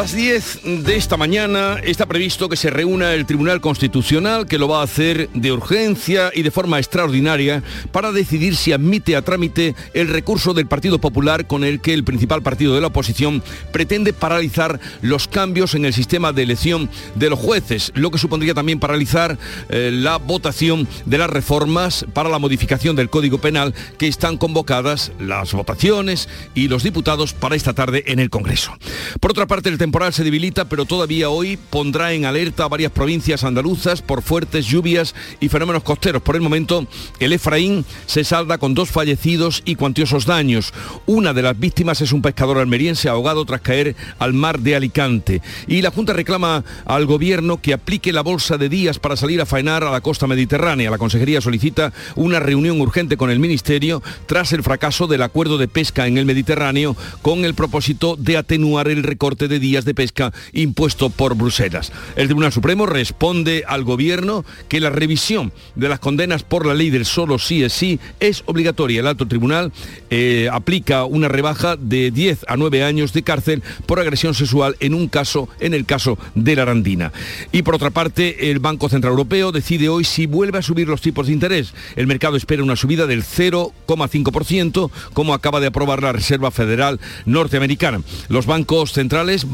Las 10 de esta mañana está previsto que se reúna el Tribunal Constitucional, que lo va a hacer de urgencia y de forma extraordinaria para decidir si admite a trámite el recurso del Partido Popular con el que el principal partido de la oposición pretende paralizar los cambios en el sistema de elección de los jueces, lo que supondría también paralizar eh, la votación de las reformas para la modificación del Código Penal que están convocadas las votaciones y los diputados para esta tarde en el Congreso. Por otra parte, se debilita, pero todavía hoy pondrá en alerta a varias provincias andaluzas por fuertes lluvias y fenómenos costeros. Por el momento, el Efraín se salda con dos fallecidos y cuantiosos daños. Una de las víctimas es un pescador almeriense ahogado tras caer al mar de Alicante. Y la Junta reclama al gobierno que aplique la bolsa de días para salir a faenar a la costa mediterránea. La Consejería solicita una reunión urgente con el Ministerio tras el fracaso del acuerdo de pesca en el Mediterráneo con el propósito de atenuar el recorte de días de pesca impuesto por Bruselas. El Tribunal Supremo responde al Gobierno que la revisión de las condenas por la ley del solo sí es sí es obligatoria. El alto tribunal eh, aplica una rebaja de 10 a 9 años de cárcel por agresión sexual en un caso, en el caso de la Arandina. Y por otra parte, el Banco Central Europeo decide hoy si vuelve a subir los tipos de interés. El mercado espera una subida del 0,5%, como acaba de aprobar la Reserva Federal norteamericana. Los bancos centrales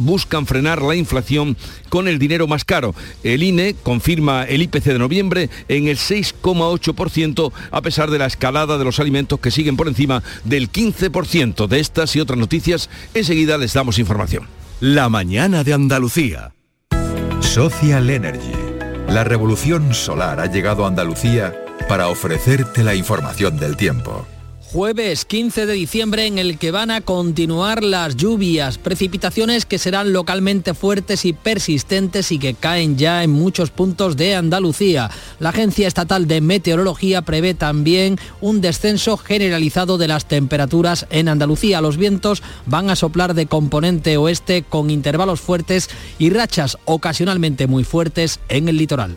frenar la inflación con el dinero más caro. El INE confirma el IPC de noviembre en el 6,8% a pesar de la escalada de los alimentos que siguen por encima del 15%. De estas y otras noticias, enseguida les damos información. La mañana de Andalucía. Social Energy. La revolución solar ha llegado a Andalucía para ofrecerte la información del tiempo jueves 15 de diciembre en el que van a continuar las lluvias, precipitaciones que serán localmente fuertes y persistentes y que caen ya en muchos puntos de Andalucía. La Agencia Estatal de Meteorología prevé también un descenso generalizado de las temperaturas en Andalucía. Los vientos van a soplar de componente oeste con intervalos fuertes y rachas ocasionalmente muy fuertes en el litoral.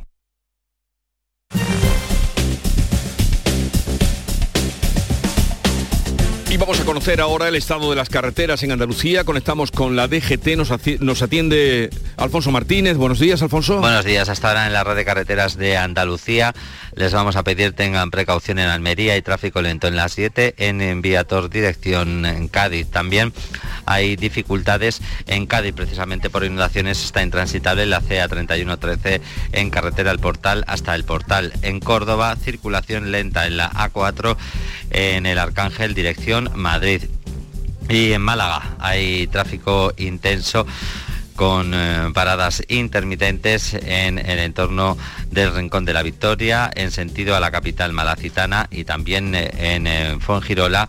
A conocer ahora el estado de las carreteras en Andalucía. Conectamos con la DGT, nos, atiende Alfonso Martínez. Buenos días, Alfonso. Buenos días, hasta ahora en la red de carreteras de Andalucía. Les vamos a pedir tengan precaución en Almería y tráfico lento en la 7, en Enviator dirección en Cádiz. También hay dificultades en Cádiz, precisamente por inundaciones está intransitable la CA 3113 en carretera al portal hasta el portal. En Córdoba, circulación lenta en la A4 en el Arcángel dirección Madrid. Y en Málaga hay tráfico intenso con eh, paradas intermitentes en el entorno del Rincón de la Victoria, en sentido a la capital malacitana y también eh, en eh, Fongirola.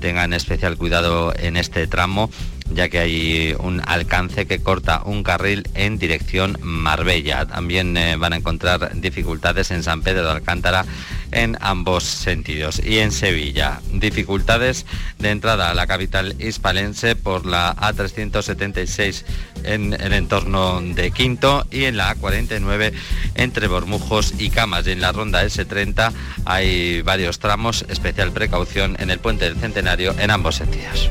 Tengan especial cuidado en este tramo ya que hay un alcance que corta un carril en dirección Marbella. También van a encontrar dificultades en San Pedro de Alcántara en ambos sentidos. Y en Sevilla, dificultades de entrada a la capital hispalense por la A376 en el entorno de Quinto y en la A49 entre Bormujos y Camas. Y en la ronda S30 hay varios tramos, especial precaución en el puente del Centenario en ambos sentidos.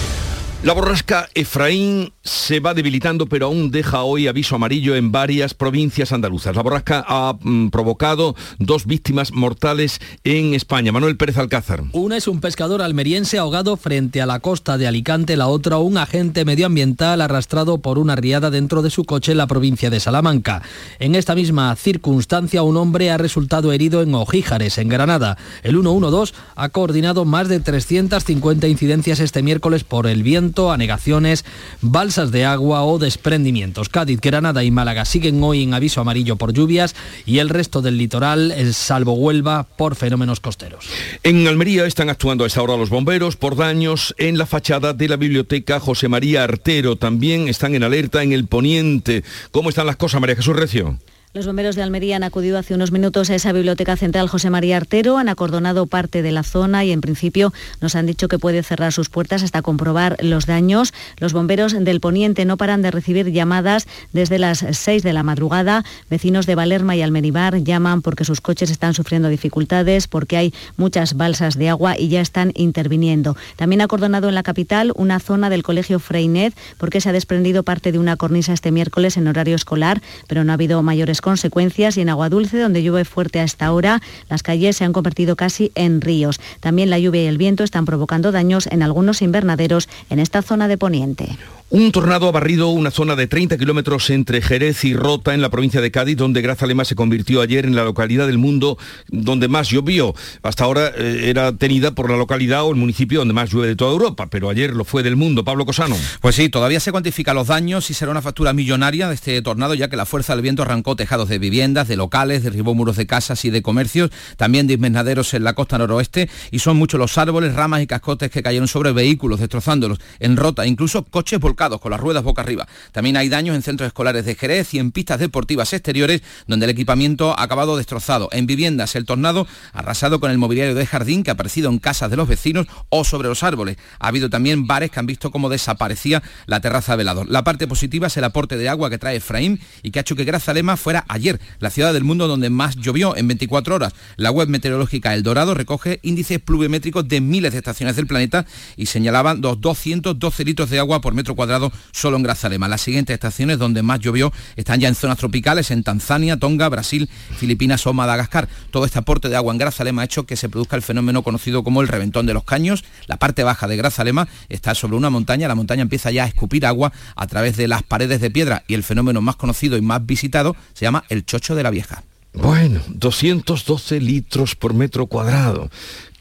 La borrasca Efraín se va debilitando, pero aún deja hoy aviso amarillo en varias provincias andaluzas. La borrasca ha mm, provocado dos víctimas mortales en España. Manuel Pérez Alcázar. Una es un pescador almeriense ahogado frente a la costa de Alicante, la otra un agente medioambiental arrastrado por una riada dentro de su coche en la provincia de Salamanca. En esta misma circunstancia, un hombre ha resultado herido en Ojíjares, en Granada. El 112 ha coordinado más de 350 incidencias este miércoles por el viento anegaciones, balsas de agua o desprendimientos. Cádiz, Granada y Málaga siguen hoy en aviso amarillo por lluvias y el resto del litoral, salvo Huelva, por fenómenos costeros. En Almería están actuando a esta hora los bomberos por daños en la fachada de la biblioteca José María Artero. También están en alerta en el poniente. ¿Cómo están las cosas, María Jesús Recio? Los bomberos de Almería han acudido hace unos minutos a esa biblioteca central José María Artero, han acordonado parte de la zona y en principio nos han dicho que puede cerrar sus puertas hasta comprobar los daños. Los bomberos del Poniente no paran de recibir llamadas desde las 6 de la madrugada. Vecinos de Valerma y Almeribar llaman porque sus coches están sufriendo dificultades, porque hay muchas balsas de agua y ya están interviniendo. También ha acordonado en la capital una zona del Colegio Freinet porque se ha desprendido parte de una cornisa este miércoles en horario escolar, pero no ha habido mayores consecuencias y en Agua Dulce, donde llueve fuerte a esta hora, las calles se han convertido casi en ríos. También la lluvia y el viento están provocando daños en algunos invernaderos en esta zona de Poniente. Un tornado ha barrido una zona de 30 kilómetros entre Jerez y Rota en la provincia de Cádiz, donde Grazalema se convirtió ayer en la localidad del mundo donde más llovió. Hasta ahora eh, era tenida por la localidad o el municipio donde más llueve de toda Europa, pero ayer lo fue del mundo. Pablo Cosano. Pues sí, todavía se cuantifican los daños y será una factura millonaria de este tornado, ya que la fuerza del viento arrancó tejados de viviendas, de locales, derribó muros de casas y de comercios, también de invernaderos en la costa noroeste, y son muchos los árboles, ramas y cascotes que cayeron sobre vehículos, destrozándolos en Rota, incluso coches volcados con las ruedas boca arriba. También hay daños en centros escolares de Jerez y en pistas deportivas exteriores donde el equipamiento ha acabado destrozado. En viviendas el tornado ha arrasado con el mobiliario de jardín que ha aparecido en casas de los vecinos o sobre los árboles. Ha habido también bares que han visto cómo desaparecía la terraza velador. La parte positiva es el aporte de agua que trae Efraín y que ha hecho que Grazalema fuera ayer la ciudad del mundo donde más llovió en 24 horas. La web meteorológica El Dorado recoge índices pluviométricos de miles de estaciones del planeta y señalaban los 212 litros de agua por metro cuadrado solo en Grazalema. Las siguientes estaciones donde más llovió están ya en zonas tropicales, en Tanzania, Tonga, Brasil, Filipinas o Madagascar. Todo este aporte de agua en Grazalema ha hecho que se produzca el fenómeno conocido como el reventón de los caños. La parte baja de Grazalema está sobre una montaña, la montaña empieza ya a escupir agua a través de las paredes de piedra y el fenómeno más conocido y más visitado se llama el chocho de la vieja. Bueno, 212 litros por metro cuadrado.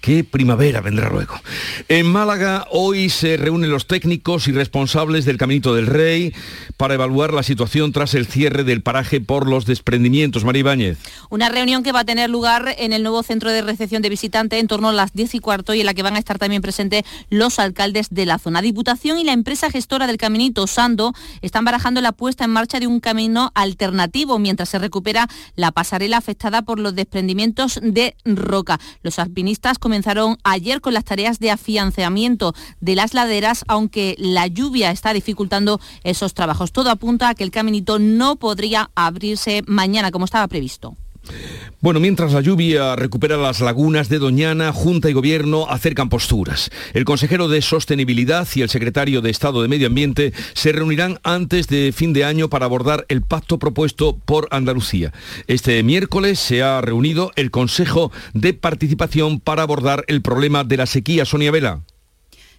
¿Qué primavera vendrá luego? En Málaga hoy se reúnen los técnicos y responsables del Caminito del Rey para evaluar la situación tras el cierre del paraje por los desprendimientos. María Ibáñez. Una reunión que va a tener lugar en el nuevo centro de recepción de visitantes en torno a las 10 y cuarto y en la que van a estar también presentes los alcaldes de la zona. Diputación y la empresa gestora del Caminito, Sando, están barajando la puesta en marcha de un camino alternativo mientras se recupera la pasarela afectada por los desprendimientos de roca. Los alpinistas comenzaron ayer con las tareas de afianzamiento de las laderas, aunque la lluvia está dificultando esos trabajos. Todo apunta a que el caminito no podría abrirse mañana como estaba previsto. Bueno, mientras la lluvia recupera las lagunas de Doñana, Junta y Gobierno acercan posturas. El consejero de Sostenibilidad y el secretario de Estado de Medio Ambiente se reunirán antes de fin de año para abordar el pacto propuesto por Andalucía. Este miércoles se ha reunido el Consejo de Participación para abordar el problema de la sequía. Sonia Vela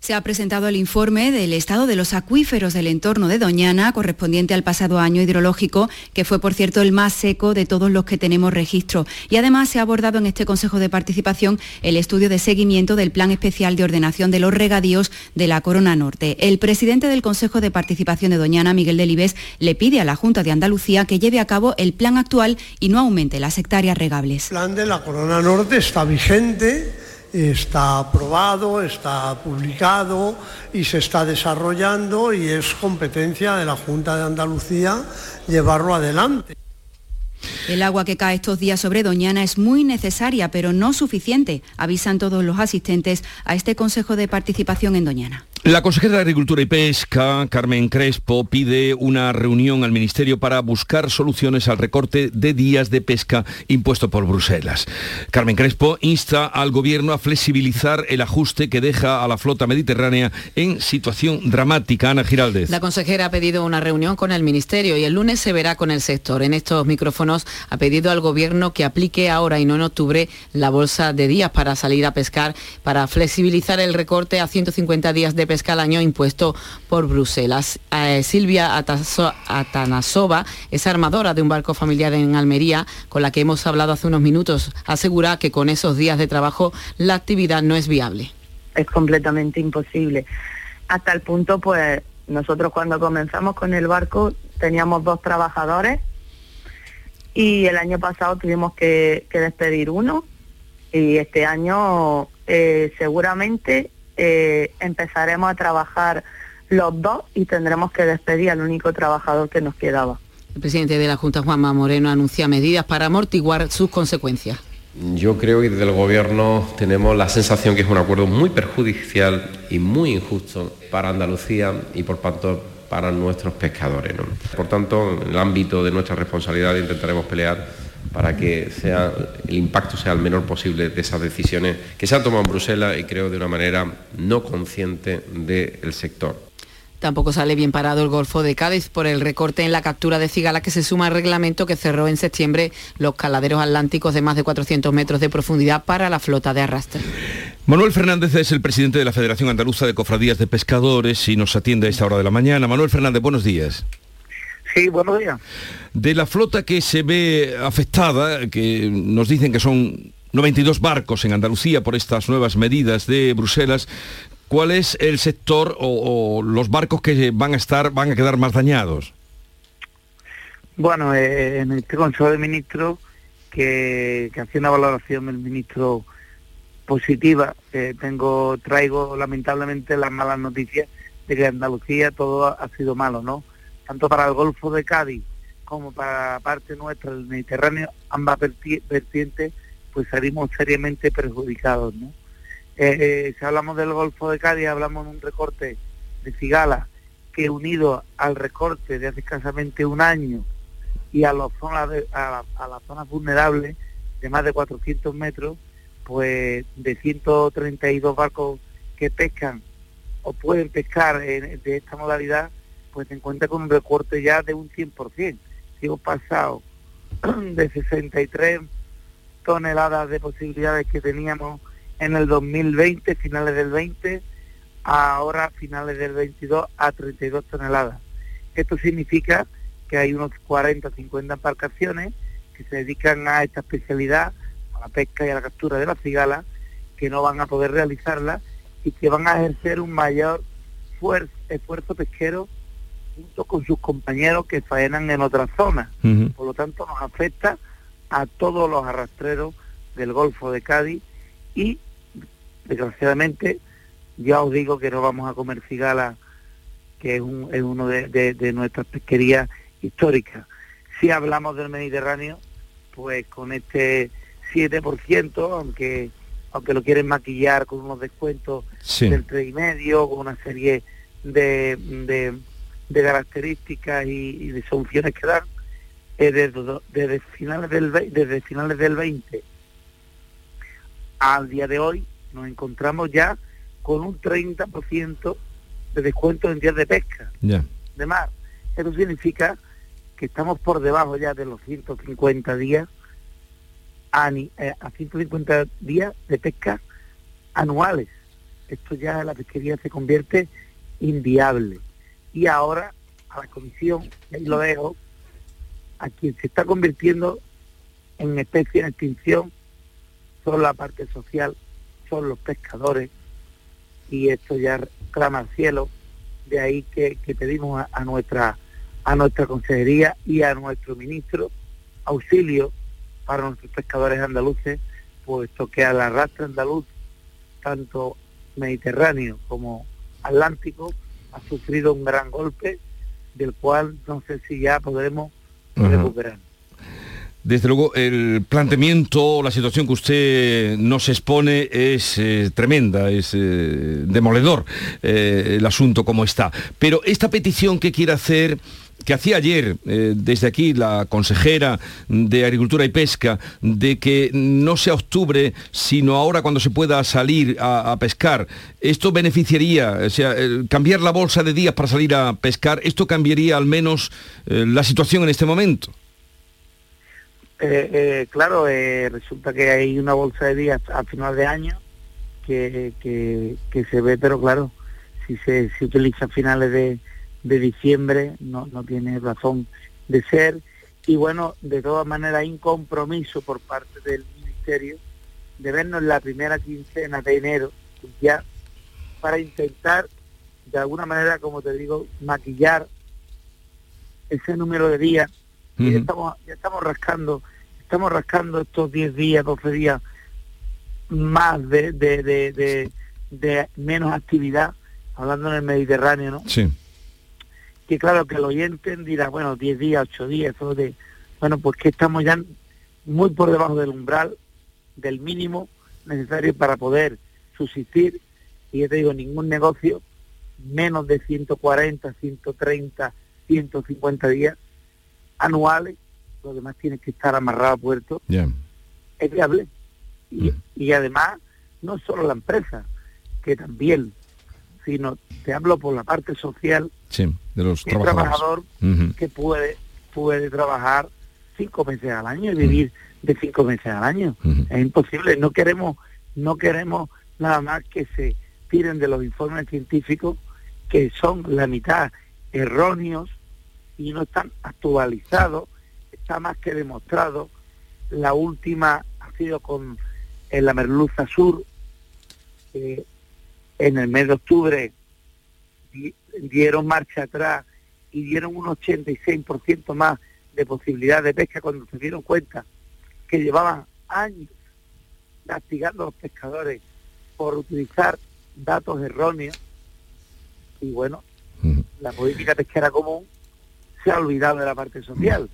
se ha presentado el informe del estado de los acuíferos del entorno de Doñana, correspondiente al pasado año hidrológico, que fue, por cierto, el más seco de todos los que tenemos registro. Y además se ha abordado en este Consejo de Participación el estudio de seguimiento del Plan Especial de Ordenación de los Regadíos de la Corona Norte. El presidente del Consejo de Participación de Doñana, Miguel Delibes, le pide a la Junta de Andalucía que lleve a cabo el plan actual y no aumente las hectáreas regables. El plan de la Corona Norte está vigente está aprobado, está publicado y se está desarrollando y es competencia de la Junta de Andalucía llevarlo adelante. El agua que cae estos días sobre Doñana es muy necesaria, pero no suficiente, avisan todos los asistentes a este Consejo de Participación en Doñana. La consejera de Agricultura y Pesca, Carmen Crespo, pide una reunión al Ministerio para buscar soluciones al recorte de días de pesca impuesto por Bruselas. Carmen Crespo insta al Gobierno a flexibilizar el ajuste que deja a la flota mediterránea en situación dramática. Ana Giraldez. La consejera ha pedido una reunión con el Ministerio y el lunes se verá con el sector. En estos micrófonos ha pedido al Gobierno que aplique ahora y no en octubre la bolsa de días para salir a pescar, para flexibilizar el recorte a 150 días de pesca al año impuesto por Bruselas. Eh, Silvia Atanasova es armadora de un barco familiar en Almería, con la que hemos hablado hace unos minutos. Asegura que con esos días de trabajo la actividad no es viable. Es completamente imposible. Hasta el punto, pues, nosotros cuando comenzamos con el barco teníamos dos trabajadores y el año pasado tuvimos que, despedir uno y este año eh, seguramente eh, empezaremos a trabajar los dos y tendremos que despedir al único trabajador que nos quedaba. El presidente de la Junta, Juanma Moreno, anuncia medidas para amortiguar sus consecuencias. Yo creo que desde el Gobierno tenemos la sensación que es un acuerdo muy perjudicial y muy injusto para Andalucía y por tanto para nuestros pescadores. Por tanto, en el ámbito de nuestra responsabilidad intentaremos pelear para que sea, el impacto sea el menor posible de esas decisiones que se han tomado en Bruselas y creo de una manera no consciente del sector. Tampoco sale bien parado el Golfo de Cádiz por el recorte en la captura de cigala que se suma al reglamento que cerró en septiembre los caladeros atlánticos de más de 400 metros de profundidad para la flota de arrastre. Manuel Fernández es el presidente de la Federación Andaluza de Cofradías de Pescadores y nos atiende a esta hora de la mañana. Manuel Fernández, buenos días. Sí, buenos días. De la flota que se ve afectada, que nos dicen que son 92 barcos en Andalucía por estas nuevas medidas de Bruselas, ¿cuál es el sector o, los barcos que van a estar, van a quedar más dañados? Bueno, eh, en este Consejo de Ministros, que, que hace una valoración del ministro positiva, eh, tengo, traigo lamentablemente las malas noticias de que Andalucía todo ha sido malo, ¿no? Tanto para el Golfo de Cádiz como para la parte nuestra del Mediterráneo, ambas vertientes, pues salimos seriamente perjudicados, ¿no? Eh, eh, si hablamos del Golfo de Cádiz, hablamos de un recorte de cigala que unido al recorte de hace escasamente un año y a, las zonas vulnerables de más de 400 metros, pues de 132 barcos que pescan o pueden pescar de esta modalidad, pues se encuentra con un recorte ya de un 100%. Si hemos pasado de 63 toneladas de posibilidades que teníamos en el 2020, finales del 20, ahora finales del 22 a 32 toneladas. Esto significa que hay unos 40, 50 embarcaciones que se dedican a esta especialidad, a la pesca y a la captura de la cigala, que no van a poder realizarla y que van a ejercer un mayor esfuerzo pesquero junto con sus compañeros que faenan en otras zonas. Por lo tanto, nos afecta a todos los arrastreros del Golfo de Cádiz y desgraciadamente ya os digo que no vamos a comer cigala, que es, un, es uno de, nuestras pesquerías históricas. Si hablamos del Mediterráneo, pues con este 7%, aunque aunque lo quieren maquillar con unos descuentos del y medio con una serie de, de, características y, de soluciones que dan, eh, desde, desde, finales del, desde finales del 20 al día de hoy nos encontramos ya con un 30% de descuento en días de pesca de mar. Eso significa que estamos por debajo ya de los 150 días a, eh, a 150 días de pesca anuales. Esto ya la pesquería se convierte inviable. Y ahora a la comisión, y ahí lo dejo, a quien se está convirtiendo en especie en extinción son la parte social son los pescadores y esto ya clama al cielo, de ahí que, pedimos a, nuestra a nuestra consejería y a nuestro ministro auxilio para nuestros pescadores andaluces, puesto que al arrastre andaluz, tanto mediterráneo como atlántico, ha sufrido un gran golpe del cual no sé si ya podremos recuperar. Desde luego, el planteamiento, la situación que usted nos expone es eh, tremenda, es eh, demoledor eh, el asunto como está. Pero esta petición que quiere hacer que hacía ayer desde aquí la consejera de Agricultura y Pesca de que no sea octubre, sino ahora cuando se pueda salir a, pescar, esto beneficiaría, o sea, cambiar la bolsa de días para salir a pescar, esto cambiaría al menos la situación en este momento. Eh, eh, claro, eh, resulta que hay una bolsa de días a final de año que, que, se ve, pero claro, si se, utiliza a finales de, de diciembre no, no tiene razón de ser. Y bueno, de todas maneras hay un compromiso por parte del Ministerio de vernos la primera quincena de enero ya para intentar de alguna manera, como te digo, maquillar ese número de días ya, estamos, ya estamos rascando, estamos rascando estos 10 días, 12 días más de, de, de, de, menos actividad, hablando en el Mediterráneo, ¿no? Sí. Que claro, que el oyente dirá, bueno, 10 días, 8 días, eso de... Bueno, pues que estamos ya muy por debajo del umbral, del mínimo necesario para poder subsistir. Y ya te digo, ningún negocio menos de 140, 130, 150 días anuales, lo demás tiene que estar amarrado a puerto, es viable. Y, y, además, no solo la empresa, que también, sino te hablo por la parte social, de los el trabajador que puede, puede trabajar cinco meses al año y vivir de cinco meses al año. Es imposible, no queremos, no queremos nada más que se tiren de los informes científicos que son la mitad erróneos y no están actualizados, está más que demostrado. La última ha sido con en la merluza sur, en el mes de octubre dieron marcha atrás y dieron un 86% más de posibilidad de pesca cuando se dieron cuenta que llevaban años castigando a los pescadores por utilizar datos erróneos y bueno, la política pesquera común se ha olvidado de la parte social.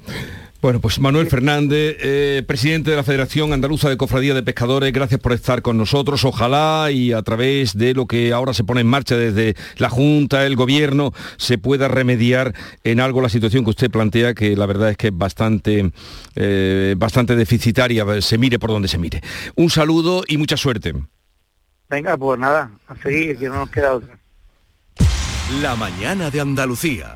Bueno, pues Manuel Fernández, eh, presidente de la Federación Andaluza de Cofradía de Pescadores, gracias por estar con nosotros. Ojalá y a través de lo que ahora se pone en marcha desde la Junta, el Gobierno, se pueda remediar en algo la situación que usted plantea, que la verdad es que es bastante, eh, bastante deficitaria, se mire por donde se mire. Un saludo y mucha suerte. Venga, pues nada, a seguir, que no nos queda otra. La mañana de Andalucía.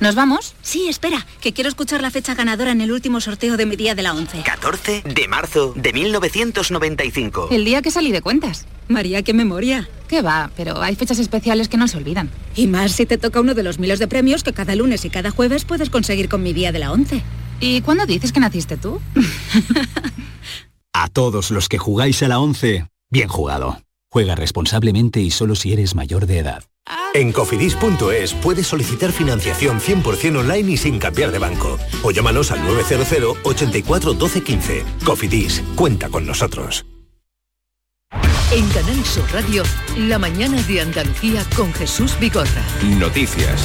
¿Nos vamos? Sí, espera, que quiero escuchar la fecha ganadora en el último sorteo de mi día de la 11. 14 de marzo de 1995. El día que salí de cuentas. María, qué memoria. Qué va, pero hay fechas especiales que no se olvidan. Y más si te toca uno de los miles de premios que cada lunes y cada jueves puedes conseguir con mi día de la 11. ¿Y cuándo dices que naciste tú? a todos los que jugáis a la 11, bien jugado. Juega responsablemente y solo si eres mayor de edad. En cofidis.es puedes solicitar financiación 100% online y sin cambiar de banco. O llámanos al 900 84 12 15. Cofidis, cuenta con nosotros. En Canal Sur Radio, la mañana de Andalucía con Jesús Bigorra. Noticias.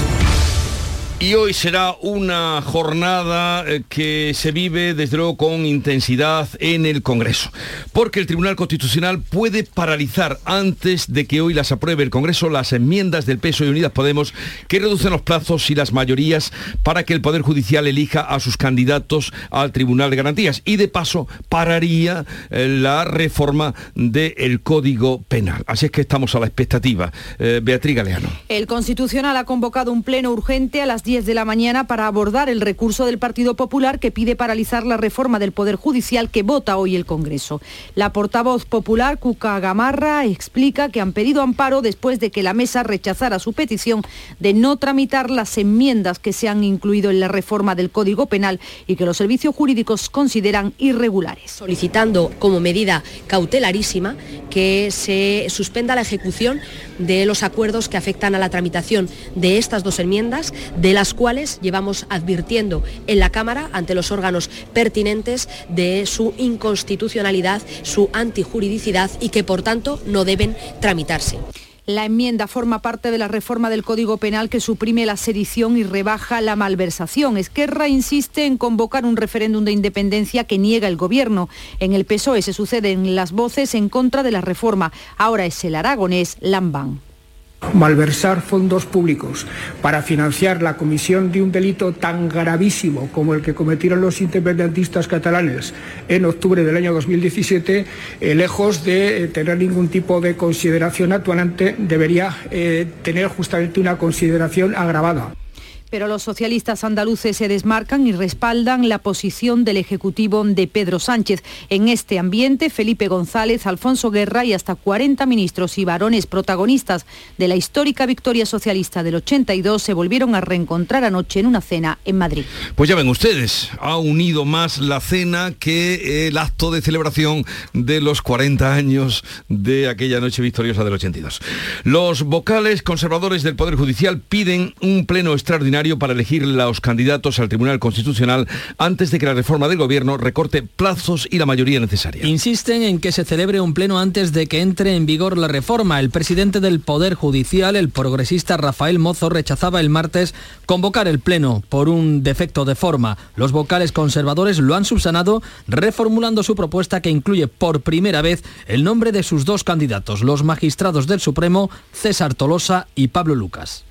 Y hoy será una jornada eh, que se vive desde luego con intensidad en el Congreso, porque el Tribunal Constitucional puede paralizar antes de que hoy las apruebe el Congreso las enmiendas del peso y Unidas Podemos que reducen los plazos y las mayorías para que el Poder Judicial elija a sus candidatos al Tribunal de Garantías y de paso pararía eh, la reforma del Código Penal. Así es que estamos a la expectativa. Eh, Beatriz Galeano. El Constitucional ha convocado un pleno urgente a las 10 10 de la mañana para abordar el recurso del Partido Popular que pide paralizar la reforma del Poder Judicial que vota hoy el Congreso. La portavoz popular, Cuca Gamarra, explica que han pedido amparo después de que la mesa rechazara su petición de no tramitar las enmiendas que se han incluido en la reforma del Código Penal y que los servicios jurídicos consideran irregulares. Solicitando como medida cautelarísima que se suspenda la ejecución de los acuerdos que afectan a la tramitación de estas dos enmiendas, de las cuales llevamos advirtiendo en la Cámara ante los órganos pertinentes de su inconstitucionalidad, su antijuridicidad y que por tanto no deben tramitarse. La enmienda forma parte de la reforma del Código Penal que suprime la sedición y rebaja la malversación. Esquerra insiste en convocar un referéndum de independencia que niega el Gobierno. En el PSOE se suceden las voces en contra de la reforma. Ahora es el aragonés Lambán malversar fondos públicos para financiar la comisión de un delito tan gravísimo como el que cometieron los independentistas catalanes en octubre del año 2017, eh, lejos de eh, tener ningún tipo de consideración actuante, debería eh, tener justamente una consideración agravada pero los socialistas andaluces se desmarcan y respaldan la posición del Ejecutivo de Pedro Sánchez. En este ambiente, Felipe González, Alfonso Guerra y hasta 40 ministros y varones protagonistas de la histórica victoria socialista del 82 se volvieron a reencontrar anoche en una cena en Madrid. Pues ya ven ustedes, ha unido más la cena que el acto de celebración de los 40 años de aquella noche victoriosa del 82. Los vocales conservadores del Poder Judicial piden un pleno extraordinario para elegir los candidatos al Tribunal Constitucional antes de que la reforma del Gobierno recorte plazos y la mayoría necesaria. Insisten en que se celebre un pleno antes de que entre en vigor la reforma. El presidente del Poder Judicial, el progresista Rafael Mozo, rechazaba el martes convocar el pleno por un defecto de forma. Los vocales conservadores lo han subsanado reformulando su propuesta que incluye por primera vez el nombre de sus dos candidatos, los magistrados del Supremo, César Tolosa y Pablo Lucas.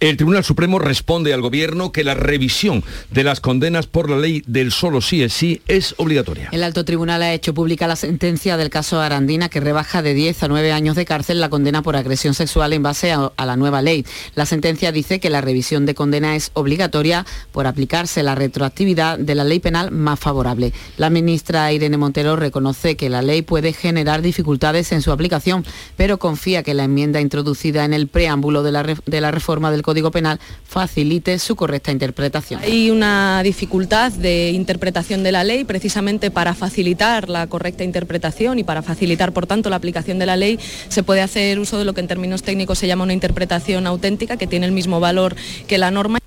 El Tribunal Supremo responde al Gobierno que la revisión de las condenas por la ley del solo sí es sí es obligatoria. El alto tribunal ha hecho pública la sentencia del caso Arandina que rebaja de 10 a 9 años de cárcel la condena por agresión sexual en base a, a la nueva ley. La sentencia dice que la revisión de condena es obligatoria por aplicarse la retroactividad de la ley penal más favorable. La ministra Irene Montero reconoce que la ley puede generar dificultades en su aplicación, pero confía que la enmienda introducida en el preámbulo de la, de la reforma del Código Penal facilite su correcta interpretación. Hay una dificultad de interpretación de la ley precisamente para facilitar la correcta interpretación y para facilitar, por tanto, la aplicación de la ley, se puede hacer uso de lo que en términos técnicos se llama una interpretación auténtica, que tiene el mismo valor que la norma.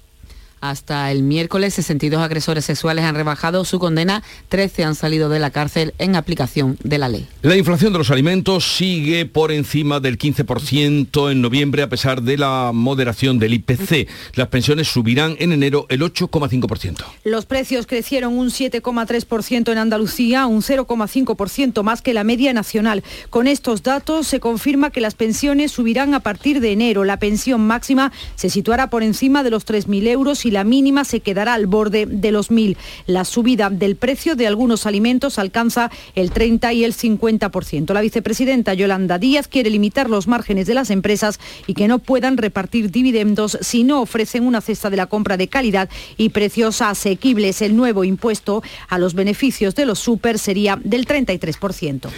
Hasta el miércoles, 62 agresores sexuales han rebajado su condena, 13 han salido de la cárcel en aplicación de la ley. La inflación de los alimentos sigue por encima del 15% en noviembre a pesar de la moderación del IPC. Las pensiones subirán en enero el 8,5%. Los precios crecieron un 7,3% en Andalucía, un 0,5% más que la media nacional. Con estos datos se confirma que las pensiones subirán a partir de enero. La pensión máxima se situará por encima de los 3.000 euros y la mínima se quedará al borde de los 1.000. La subida del precio de algunos alimentos alcanza el 30 y el 50%. La vicepresidenta Yolanda Díaz quiere limitar los márgenes de las empresas y que no puedan repartir dividendos si no ofrecen una cesta de la compra de calidad y precios asequibles. El nuevo impuesto a los beneficios de los super sería del 33%.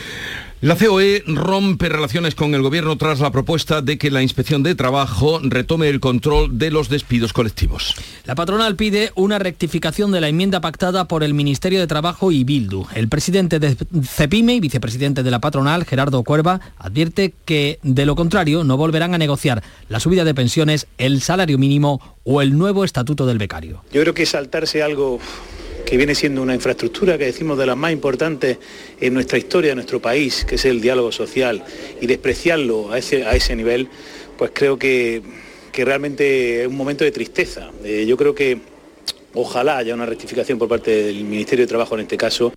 La COE rompe relaciones con el Gobierno tras la propuesta de que la Inspección de Trabajo retome el control de los despidos colectivos. La patronal pide una rectificación de la enmienda pactada por el Ministerio de Trabajo y Bildu. El presidente de CEPIME y vicepresidente de la patronal, Gerardo Cuerva, advierte que, de lo contrario, no volverán a negociar la subida de pensiones, el salario mínimo o el nuevo estatuto del becario. Yo creo que saltarse algo que viene siendo una infraestructura que decimos de las más importantes en nuestra historia, en nuestro país, que es el diálogo social, y despreciarlo a ese, a ese nivel, pues creo que, que realmente es un momento de tristeza. Eh, yo creo que ojalá haya una rectificación por parte del Ministerio de Trabajo en este caso.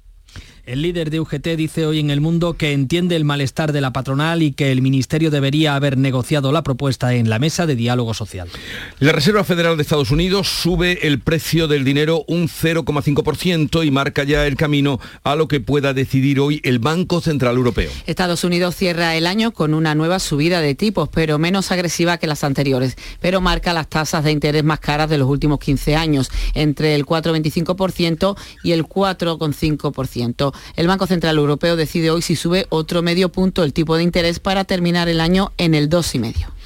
El líder de UGT dice hoy en El Mundo que entiende el malestar de la patronal y que el Ministerio debería haber negociado la propuesta en la mesa de diálogo social. La Reserva Federal de Estados Unidos sube el precio del dinero un 0,5% y marca ya el camino a lo que pueda decidir hoy el Banco Central Europeo. Estados Unidos cierra el año con una nueva subida de tipos, pero menos agresiva que las anteriores, pero marca las tasas de interés más caras de los últimos 15 años, entre el 4,25% y el 4,5%. El Banco Central Europeo decide hoy si sube otro medio punto el tipo de interés para terminar el año en el 2,5%.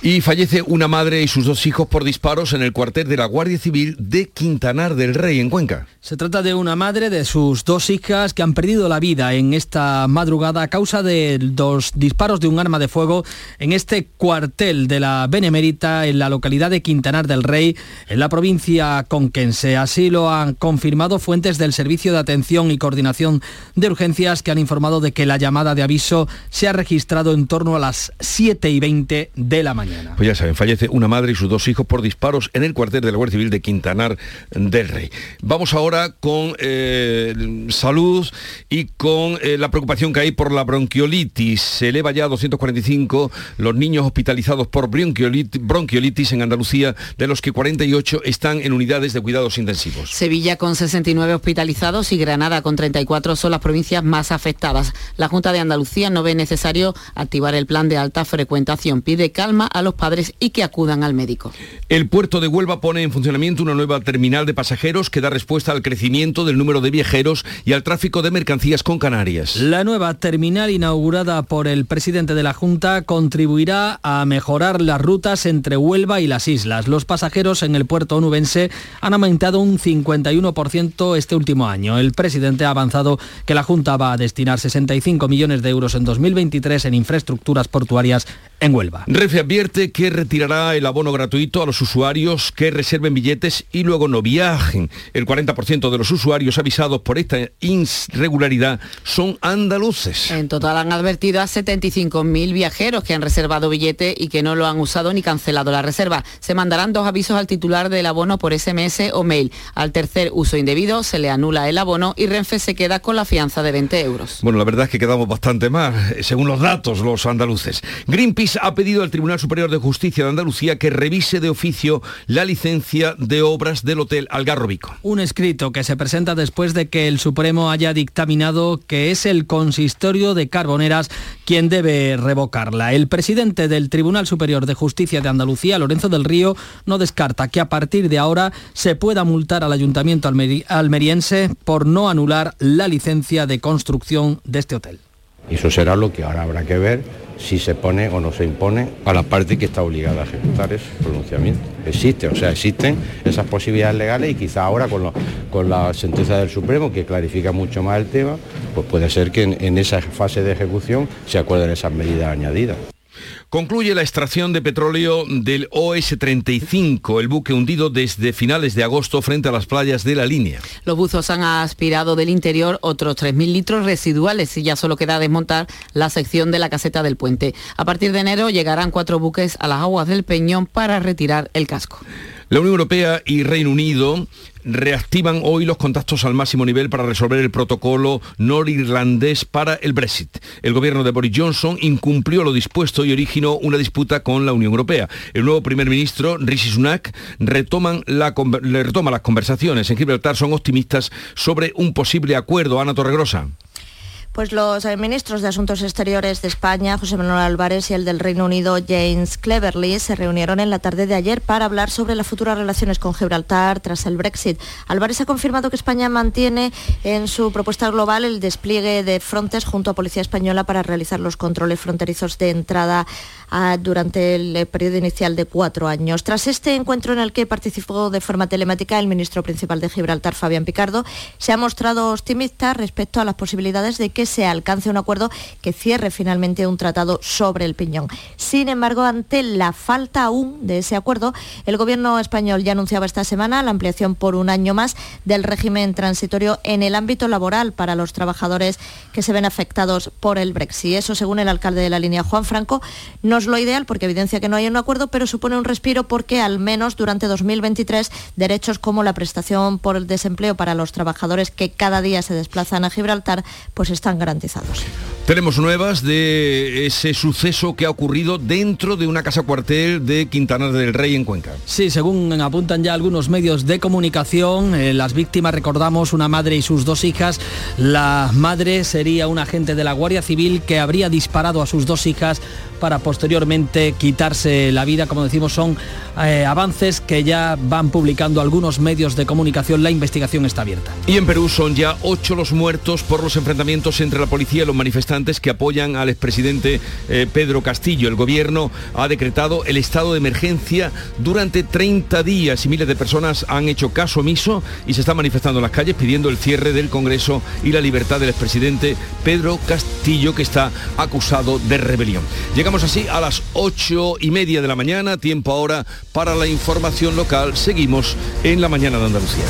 Y fallece una madre y sus dos hijos por disparos en el cuartel de la Guardia Civil de Quintanar del Rey, en Cuenca. Se trata de una madre de sus dos hijas que han perdido la vida en esta madrugada a causa de dos disparos de un arma de fuego en este cuartel de la Benemérita en la localidad de Quintanar del Rey, en la provincia conquense. Así lo han confirmado fuentes del Servicio de Atención y Coordinación de Urgencias que han informado de que la llamada de aviso se ha registrado en torno a las 7 y 20 de la mañana. Pues ya saben, fallece una madre y sus dos hijos por disparos en el cuartel de la Guardia Civil de Quintanar del Rey. Vamos ahora con eh, salud y con eh, la preocupación que hay por la bronquiolitis. Se eleva ya a 245 los niños hospitalizados por bronquiolitis, bronquiolitis en Andalucía, de los que 48 están en unidades de cuidados intensivos. Sevilla con 69 hospitalizados y Granada con 34 son las provincias más afectadas. La Junta de Andalucía no ve necesario activar el plan de alta frecuentación. Pide calma a los padres y que acudan al médico. El puerto de Huelva pone en funcionamiento una nueva terminal de pasajeros que da respuesta al crecimiento del número de viajeros y al tráfico de mercancías con Canarias. La nueva terminal inaugurada por el presidente de la Junta contribuirá a mejorar las rutas entre Huelva y las islas. Los pasajeros en el puerto onubense han aumentado un 51% este último año. El presidente ha avanzado que la Junta va a destinar 65 millones de euros en 2023 en infraestructuras portuarias en Huelva. Renfe advierte que retirará el abono gratuito a los usuarios que reserven billetes y luego no viajen. El 40% de los usuarios avisados por esta irregularidad son andaluces. En total han advertido a 75.000 viajeros que han reservado billete y que no lo han usado ni cancelado la reserva. Se mandarán dos avisos al titular del abono por SMS o mail. Al tercer uso indebido se le anula el abono y Renfe se queda con la fianza de 20 euros. Bueno, la verdad es que quedamos bastante mal, según los datos, los andaluces. Greenpeace ha pedido al Tribunal Superior de Justicia de Andalucía que revise de oficio la licencia de obras del Hotel Algarrobico. Un escrito que se presenta después de que el Supremo haya dictaminado que es el consistorio de Carboneras quien debe revocarla. El presidente del Tribunal Superior de Justicia de Andalucía, Lorenzo del Río, no descarta que a partir de ahora se pueda multar al ayuntamiento almeriense por no anular la licencia de construcción de este hotel. Eso será lo que ahora habrá que ver si se pone o no se impone a la parte que está obligada a ejecutar ese pronunciamiento. Existe, o sea, existen esas posibilidades legales y quizá ahora con, con la sentencia del Supremo, que clarifica mucho más el tema, pues puede ser que en esa fase de ejecución se acuerden esas medidas añadidas. Concluye la extracción de petróleo del OS-35, el buque hundido desde finales de agosto frente a las playas de la línea. Los buzos han aspirado del interior otros 3.000 litros residuales y ya solo queda desmontar la sección de la caseta del puente. A partir de enero llegarán cuatro buques a las aguas del Peñón para retirar el casco. La Unión Europea y Reino Unido reactivan hoy los contactos al máximo nivel para resolver el protocolo norirlandés para el Brexit. El gobierno de Boris Johnson incumplió lo dispuesto y originó una disputa con la Unión Europea. El nuevo primer ministro, Rishi Sunak, retoman retoma las conversaciones. En Gibraltar son optimistas sobre un posible acuerdo. Ana Torregrosa. Pues los eh, ministros de Asuntos Exteriores de España, José Manuel Álvarez, y el del Reino Unido, James Cleverly, se reunieron en la tarde de ayer para hablar sobre las futuras relaciones con Gibraltar tras el Brexit. Álvarez ha confirmado que España mantiene en su propuesta global el despliegue de frontes junto a Policía Española para realizar los controles fronterizos de entrada durante el eh, periodo inicial de cuatro años. Tras este encuentro en el que participó de forma telemática el ministro principal de Gibraltar, Fabián Picardo, se ha mostrado optimista respecto a las posibilidades de que se alcance un acuerdo que cierre finalmente un tratado sobre el piñón. Sin embargo, ante la falta aún de ese acuerdo, el gobierno español ya anunciaba esta semana la ampliación por un año más del régimen transitorio en el ámbito laboral para los trabajadores que se ven afectados por el Brexit. Eso, según el alcalde de la línea, Juan Franco, no es lo ideal porque evidencia que no hay un acuerdo, pero supone un respiro porque al menos durante 2023 derechos como la prestación por el desempleo para los trabajadores que cada día se desplazan a Gibraltar, pues están garantizados. Tenemos nuevas de ese suceso que ha ocurrido dentro de una casa cuartel de Quintana del Rey en Cuenca. Sí, según apuntan ya algunos medios de comunicación, eh, las víctimas, recordamos, una madre y sus dos hijas. La madre sería un agente de la Guardia Civil que habría disparado a sus dos hijas para posteriormente quitarse la vida. Como decimos, son eh, avances que ya van publicando algunos medios de comunicación. La investigación está abierta. Y en Perú son ya ocho los muertos por los enfrentamientos entre la policía y los manifestantes que apoyan al expresidente eh, Pedro Castillo. El gobierno ha decretado el estado de emergencia durante 30 días y miles de personas han hecho caso omiso y se están manifestando en las calles pidiendo el cierre del Congreso y la libertad del expresidente Pedro Castillo que está acusado de rebelión. Llegamos así a las ocho y media de la mañana, tiempo ahora para la información local. Seguimos en la mañana de Andalucía.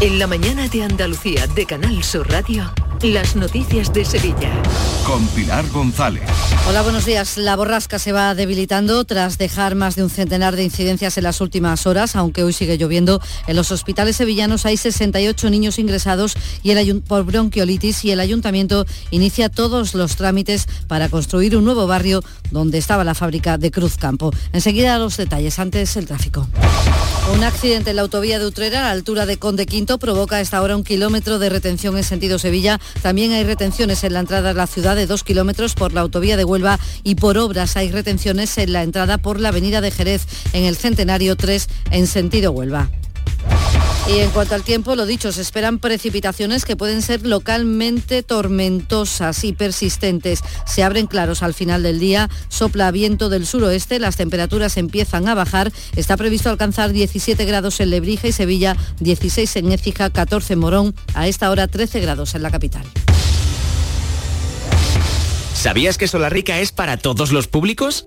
En la mañana de Andalucía de Canal Sur Radio. Las noticias de Sevilla. Con Pilar González. Hola, buenos días. La borrasca se va debilitando tras dejar más de un centenar de incidencias en las últimas horas, aunque hoy sigue lloviendo. En los hospitales sevillanos hay 68 niños ingresados y el por bronquiolitis y el ayuntamiento inicia todos los trámites para construir un nuevo barrio donde estaba la fábrica de Cruz Campo. Enseguida los detalles, antes el tráfico. Un accidente en la autovía de Utrera a la altura de Conde Quinto provoca a esta hora un kilómetro de retención en sentido Sevilla también hay retenciones en la entrada a la ciudad de dos kilómetros por la autovía de Huelva y por obras hay retenciones en la entrada por la avenida de Jerez en el Centenario 3 en sentido Huelva. Y en cuanto al tiempo, lo dicho, se esperan precipitaciones que pueden ser localmente tormentosas y persistentes. Se abren claros al final del día, sopla viento del suroeste, las temperaturas empiezan a bajar. Está previsto alcanzar 17 grados en Lebrija y Sevilla, 16 en Écija, 14 en Morón, a esta hora 13 grados en la capital. ¿Sabías que Rica es para todos los públicos?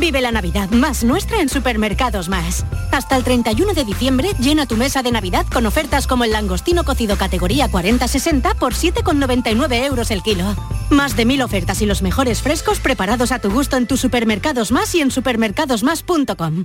Vive la Navidad más nuestra en Supermercados Más. Hasta el 31 de diciembre llena tu mesa de Navidad con ofertas como el langostino cocido categoría 40-60 por 7,99 euros el kilo. Más de mil ofertas y los mejores frescos preparados a tu gusto en tus Supermercados Más y en supermercadosmás.com.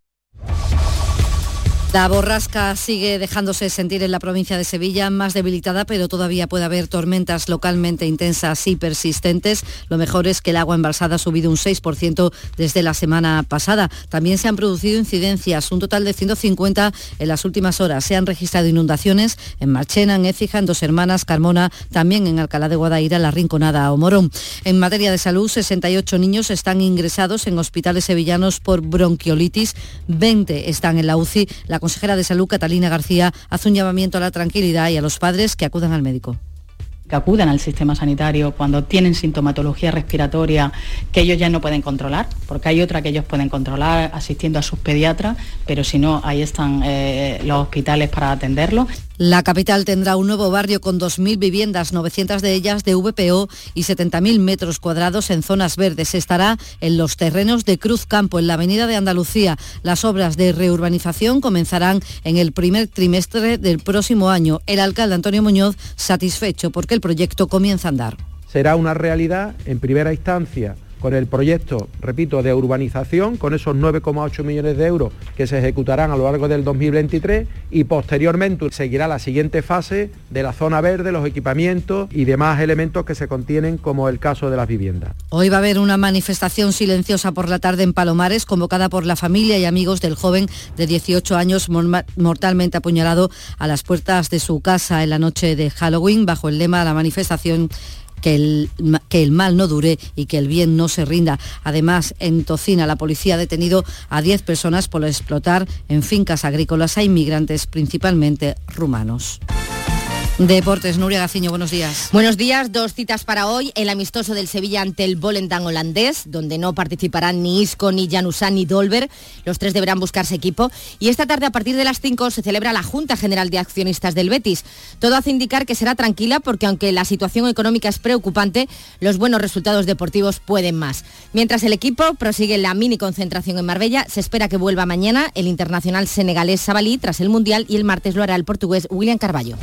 La borrasca sigue dejándose sentir en la provincia de Sevilla, más debilitada, pero todavía puede haber tormentas localmente intensas y persistentes. Lo mejor es que el agua embalsada ha subido un 6% desde la semana pasada. También se han producido incidencias, un total de 150 en las últimas horas. Se han registrado inundaciones en Marchena, en Écija, en Dos Hermanas, Carmona, también en Alcalá de Guadaira, La Rinconada o Morón. En materia de salud, 68 niños están ingresados en hospitales sevillanos por bronquiolitis, 20 están en la UCI. La consejera de Salud, Catalina García, hace un llamamiento a la tranquilidad y a los padres que acudan al médico que acudan al sistema sanitario cuando tienen sintomatología respiratoria que ellos ya no pueden controlar, porque hay otra que ellos pueden controlar asistiendo a sus pediatras, pero si no, ahí están eh, los hospitales para atenderlos. La capital tendrá un nuevo barrio con 2.000 viviendas, 900 de ellas de VPO y 70.000 metros cuadrados en zonas verdes. Estará en los terrenos de Cruz Campo, en la Avenida de Andalucía. Las obras de reurbanización comenzarán en el primer trimestre del próximo año. El alcalde Antonio Muñoz satisfecho porque el proyecto comienza a andar. Será una realidad en primera instancia con el proyecto, repito, de urbanización, con esos 9,8 millones de euros que se ejecutarán a lo largo del 2023 y posteriormente seguirá la siguiente fase de la zona verde, los equipamientos y demás elementos que se contienen como el caso de las viviendas. Hoy va a haber una manifestación silenciosa por la tarde en Palomares, convocada por la familia y amigos del joven de 18 años mortalmente apuñalado a las puertas de su casa en la noche de Halloween, bajo el lema de la manifestación que el, que el, mal no dure y que el bien no se rinda. Además, en Tocina la policía ha detenido a 10 personas por explotar en fincas agrícolas a inmigrantes, principalmente rumanos. Deportes, Nuria Gaciño, buenos días. Buenos días, dos citas para hoy. El amistoso del Sevilla ante el Volendam holandés, donde no participarán ni Isco, ni Januzaj, ni Dolber. Los tres deberán buscarse equipo. Y esta tarde, a partir de las 5, se celebra la Junta General de Accionistas del Betis. Todo hace indicar que será tranquila porque aunque la situación económica es preocupante, los buenos resultados deportivos pueden más. Mientras el equipo prosigue la mini concentración en Marbella, se espera que vuelva mañana el internacional senegalés Sabalí tras el Mundial y el martes lo hará el portugués William Carballo.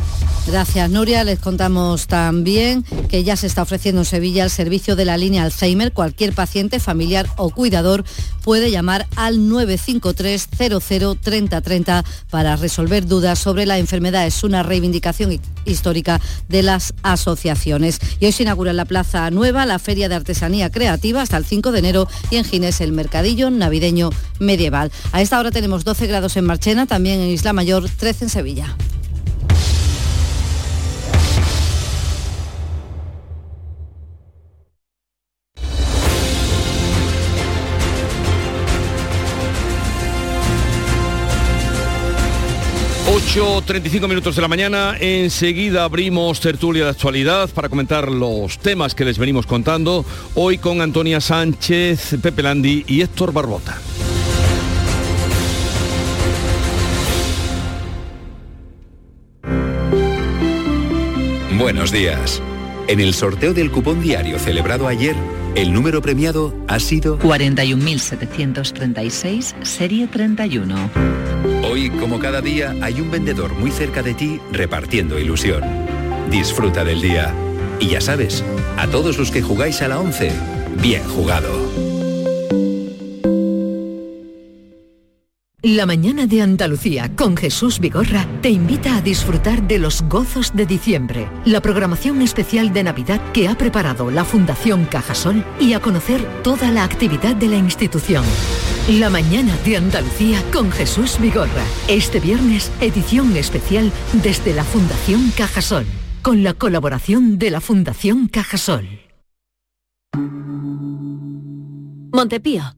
Gracias, Nuria. Les contamos también que ya se está ofreciendo en Sevilla el servicio de la línea Alzheimer. Cualquier paciente, familiar o cuidador puede llamar al 953 00 30 para resolver dudas sobre la enfermedad. Es una reivindicación histórica de las asociaciones. Y hoy se inaugura en la Plaza Nueva la Feria de Artesanía Creativa hasta el 5 de enero y en Ginés el Mercadillo Navideño Medieval. A esta hora tenemos 12 grados en Marchena, también en Isla Mayor, 13 en Sevilla. 8.35 minutos de la mañana, enseguida abrimos tertulia de actualidad para comentar los temas que les venimos contando, hoy con Antonia Sánchez, Pepe Landi y Héctor Barbota. Buenos días. En el sorteo del cupón diario celebrado ayer, el número premiado ha sido 41.736, serie 31. Hoy, como cada día, hay un vendedor muy cerca de ti repartiendo ilusión. Disfruta del día. Y ya sabes, a todos los que jugáis a la 11, bien jugado. La mañana de Andalucía con Jesús Vigorra te invita a disfrutar de los gozos de diciembre, la programación especial de Navidad que ha preparado la Fundación Cajasol y a conocer toda la actividad de la institución. La mañana de Andalucía con Jesús Vigorra. Este viernes, edición especial desde la Fundación Cajasol, con la colaboración de la Fundación Cajasol. Montepío,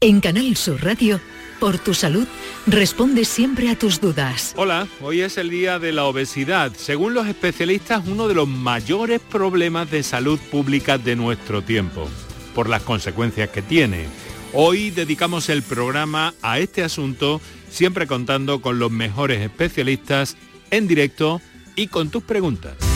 En Canal Sur Radio, por tu salud, responde siempre a tus dudas. Hola, hoy es el día de la obesidad. Según los especialistas, uno de los mayores problemas de salud pública de nuestro tiempo, por las consecuencias que tiene. Hoy dedicamos el programa a este asunto, siempre contando con los mejores especialistas en directo y con tus preguntas.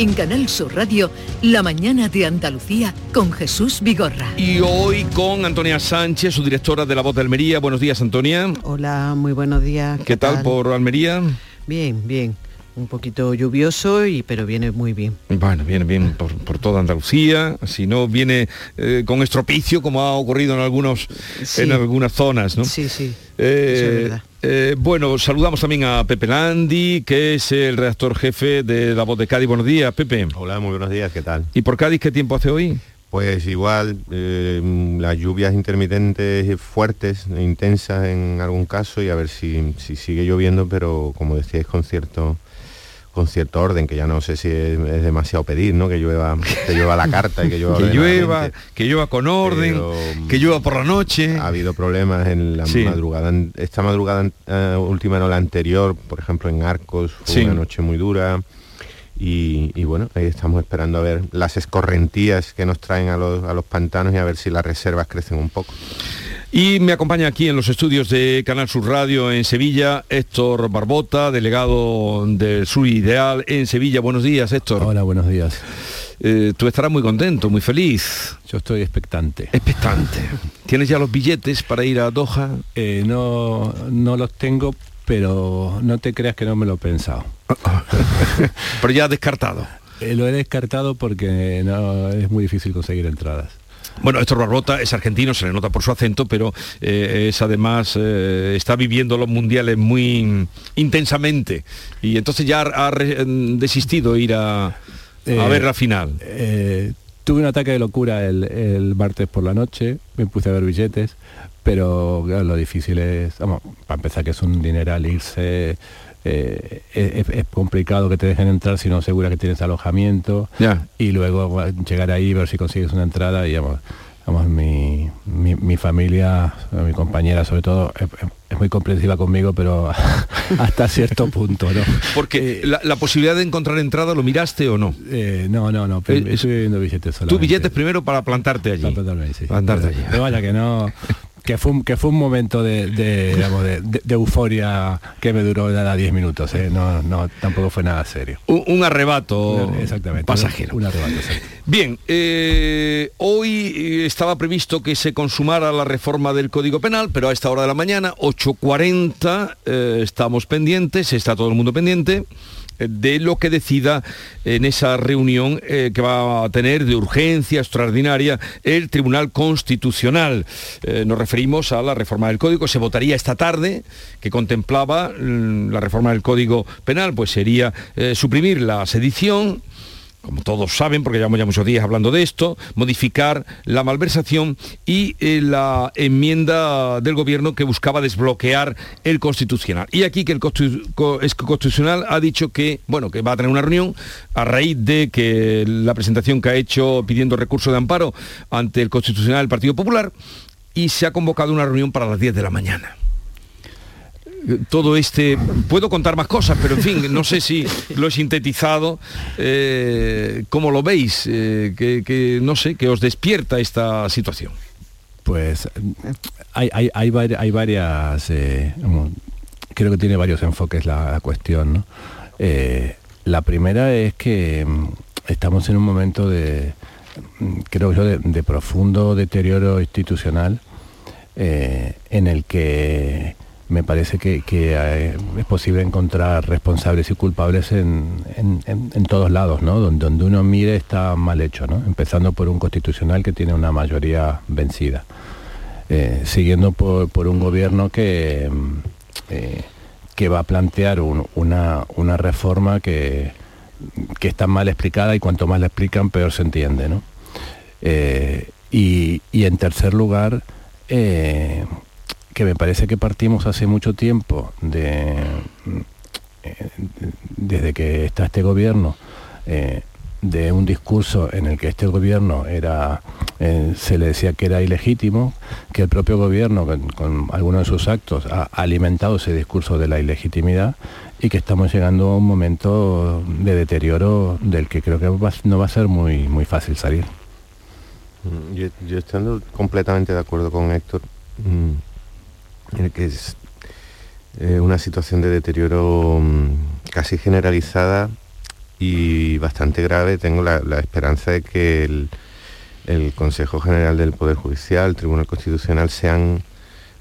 En Canal Sur Radio, La mañana de Andalucía con Jesús Vigorra. Y hoy con Antonia Sánchez, su directora de La Voz de Almería. Buenos días, Antonia. Hola, muy buenos días. ¿Qué, tal, por Almería? Bien, bien. Un poquito lluvioso, y, pero viene muy bien. Bueno, viene bien por, toda Andalucía, si no viene eh, con estropicio como ha ocurrido en algunos en algunas zonas, ¿no? Sí, sí. Eh, Eh, bueno, saludamos también a Pepe Landi, que es el redactor jefe de La Voz de Cádiz. Buenos días, Pepe. Hola, muy buenos días, ¿qué tal? ¿Y por Cádiz qué tiempo hace hoy? Pues igual, eh, las lluvias intermitentes fuertes, e intensas en algún caso, y a ver si, si sigue lloviendo, pero como decíais, con cierto con cierto orden, que ya no sé si es, demasiado pedir, ¿no? Que llueva, que llueva la carta y que llueva. que llueva, que llueva con orden, que llueva por la noche. Ha habido problemas en la madrugada, esta madrugada eh, última no la anterior, por ejemplo en Arcos, fue una noche muy dura. Y, bueno, ahí estamos esperando a ver las escorrentías que nos traen a los, a los pantanos y a ver si las reservas crecen un poco. Y me acompaña aquí en los estudios de Canal Sur Radio en Sevilla, Héctor Barbota, delegado del Sur Ideal en Sevilla. Buenos días, Héctor. Hola, buenos días. Eh, tú estarás muy contento, muy feliz. Yo estoy expectante. Expectante. ¿Tienes ya los billetes para ir a Doha? Eh, no, no los tengo, pero no te creas que no me lo he pensado. pero ya descartado. Eh, lo he descartado porque no, es muy difícil conseguir entradas. Bueno, Héctor Barbota es argentino, se le nota por su acento, pero eh, es además, eh, está viviendo los mundiales muy intensamente y entonces ya ha, desistido ir a, eh, ver la final. tuve un ataque de locura el, martes por la noche, me puse a ver billetes, pero lo difícil es, vamos, para empezar que es un dineral irse eh, es, complicado que te dejen entrar si no asegura que tienes alojamiento y luego llegar ahí ver si consigues una entrada y vamos, mi, mi, familia, mi compañera sobre todo, es, muy comprensiva conmigo, pero hasta cierto punto, ¿no? Porque eh, la, posibilidad de encontrar entrada, ¿lo miraste o no? Eh, no, no, no, estoy viendo billetes solamente. Tú billetes primero para plantarte allí. plantarte allí. Pero vaya que no que fue, un, que fue un momento de, de, euforia que me duró nada 10 minutos, ¿eh? no, no, tampoco fue nada serio. Un, arrebato Exactamente, pasajero. Un, arrebato, Bien, eh, hoy estaba previsto que se consumara la reforma del Código Penal, pero a esta hora de la mañana, 8.40, eh, estamos pendientes, está todo el mundo pendiente de lo que decida en esa reunión eh, que va a tener de urgencia extraordinaria el Tribunal Constitucional. Eh, nos referimos a la reforma del Código, se votaría esta tarde, que contemplaba mm, la reforma del Código Penal, pues sería eh, suprimir la sedición, como todos saben, porque llevamos ya muchos días hablando de esto, modificar la malversación y eh, la enmienda del gobierno que buscaba desbloquear el constitucional. Y aquí que el constitucional ha dicho que, bueno, que va a tener una reunión a raíz de que la presentación que ha hecho pidiendo recurso de amparo ante el constitucional del Partido Popular y se ha convocado una reunión para las 10 de la mañana todo este... Puedo contar más cosas, pero en fin, no sé si lo he sintetizado. Eh, ¿Cómo lo veis? Eh, que, no sé, que os despierta esta situación. Pues hay, hay, varias... Eh, creo que tiene varios enfoques la, cuestión. la primera es que mm, estamos en un momento de, mm, creo yo, de profundo deterioro institucional en el que me parece que, eh, es posible encontrar responsables y culpables en, todos lados, ¿no? Donde, uno mire está mal hecho, ¿no? Empezando por un constitucional que tiene una mayoría vencida. Eh, siguiendo por, un gobierno que, eh, que va a plantear una, una, reforma que, que, está mal explicada y cuanto más la explican peor se entiende, ¿no? y, y, en tercer lugar, que me parece que partimos hace mucho tiempo de, eh, desde que está este gobierno, eh, de un discurso en el que este gobierno era, eh, se le decía que era ilegítimo, que el propio gobierno con, algunos de sus actos ha alimentado ese discurso de la ilegitimidad y que estamos llegando a un momento de deterioro del que creo que no va a ser muy, muy fácil salir. Mm, yo, yo estando completamente de acuerdo con Héctor, mm, que es eh, una situación de deterioro mm, casi generalizada y bastante grave. Tengo la, esperanza de que el, Consejo General del Poder Judicial, el Tribunal Constitucional, sean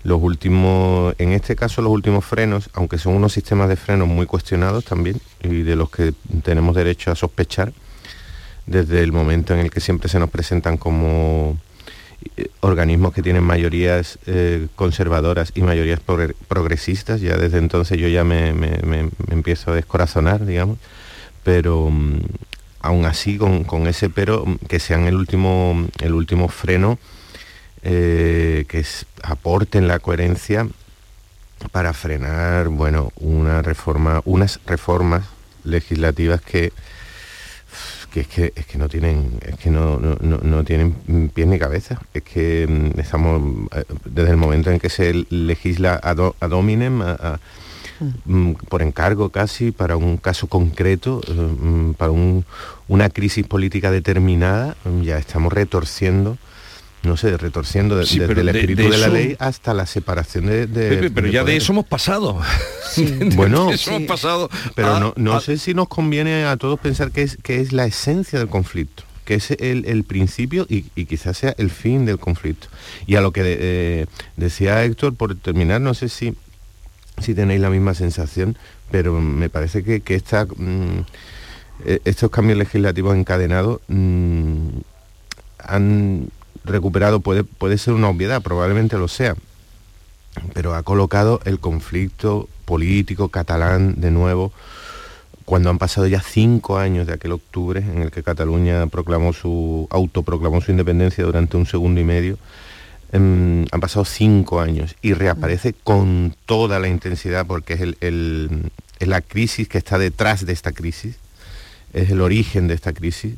los últimos, en este caso los últimos frenos, aunque son unos sistemas de frenos muy cuestionados también y de los que tenemos derecho a sospechar desde el momento en el que siempre se nos presentan como organismos que tienen mayorías conservadoras y mayorías progresistas, ya desde entonces yo ya me, empiezo a descorazonar, digamos, pero mm, aún así con, ese pero mm, que sean el último, el último freno que aporten la coherencia para frenar, bueno, una reforma, unas reformas legislativas que, que, es, que es que no tienen es que no, no, tienen pies ni cabeza. Es que mm, estamos eh, desde el momento en que se legisla ad, hominem mm, por encargo casi para un caso concreto eh, mm, para una crisis política determinada ya estamos retorciendo no sé, retorciendo desde el espíritu de, la ley hasta la separación de... pero ya de eso hemos pasado. bueno, hemos pasado pero no, sé si nos conviene a todos pensar que es, que es la esencia del conflicto que es el, principio y, quizás sea el fin del conflicto. Y a lo que eh, decía Héctor, por terminar, no sé si, si tenéis la misma sensación, pero me parece que, que mm, e, estos cambios legislativos encadenados mm, han recuperado puede, puede ser una obviedad, probablemente lo sea, pero ha colocado el conflicto político catalán de nuevo cuando han pasado ya cinco años de aquel octubre en el que Cataluña proclamó su, autoproclamó su independencia durante un segundo y medio, em, han pasado cinco años y reaparece con toda la intensidad porque es, el, es la crisis que está detrás de esta crisis, es el origen de esta crisis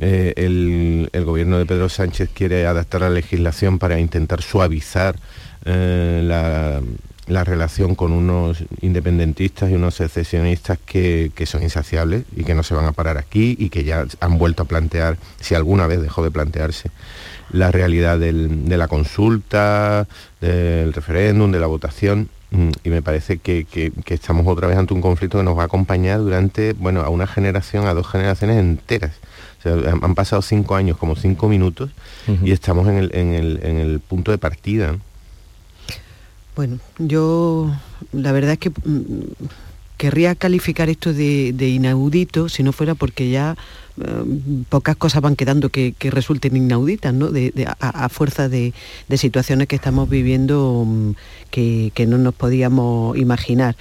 eh, el, gobierno de Pedro Sánchez quiere adaptar la legislación para intentar suavizar eh, la, relación con unos independentistas y unos secesionistas que, son insaciables y que no se van a parar aquí y que ya han vuelto a plantear, si alguna vez dejó de plantearse, la realidad de la consulta, del referéndum, de la votación. Mm, y me parece que, que, estamos otra vez ante un conflicto que nos va a acompañar durante, bueno, a una generación, a dos generaciones enteras han pasado cinco años como cinco minutos y estamos en el, punto de partida. Bueno, yo la verdad es que mm, querría calificar esto de, inaudito si no fuera porque ya eh, pocas cosas van quedando que, resulten inauditas, ¿no? a, fuerza de, situaciones que estamos viviendo mm, que, que no nos podíamos imaginar.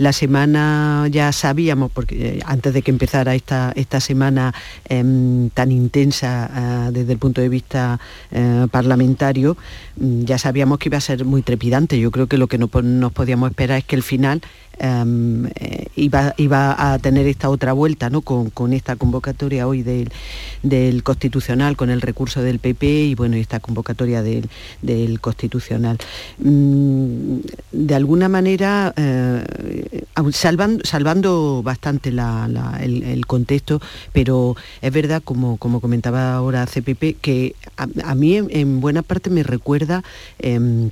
La semana ya sabíamos, porque eh, antes de que empezara esta, esta semana em, tan intensa eh, desde el punto de vista eh, parlamentario, mm, ya sabíamos que iba a ser muy trepidante. Yo creo que lo que no, nos podíamos esperar es que el final Em, eh, iba, iba, a tener esta otra vuelta ¿no? con, esta convocatoria hoy del, Constitucional, con el recurso del PP y bueno, esta convocatoria del, Constitucional. Mm, de alguna manera, eh, salvando, salvando, bastante el, contexto, pero es verdad, como, como comentaba ahora CPP, que a, mí en, buena parte me recuerda... Em,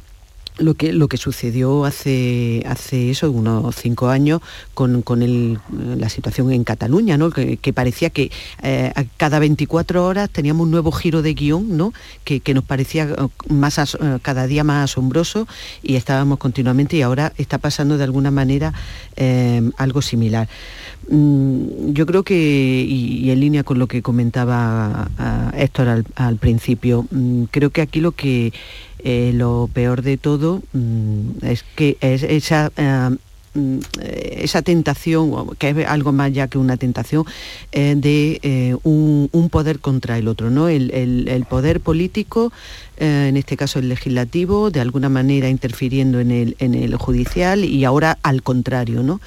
lo que, lo que sucedió hace, hace eso, unos cinco años con, la situación en Cataluña, ¿no? que, parecía que eh, cada 24 horas teníamos un nuevo giro de guion ¿no? que, nos parecía eh, más eh, cada día más asombroso y estábamos continuamente y ahora está pasando de alguna manera algo similar. Mm, yo creo que, y, en línea con lo que comentaba Héctor al, principio, mm, creo que aquí lo que eh, lo peor de todo mm, es que es esa eh, esa tentación, que es algo más ya que una tentación, eh, de eh, un, poder contra el otro, ¿no? El, poder político, eh, en este caso el legislativo, de alguna manera interfiriendo en el, en el judicial y ahora al contrario, ¿no?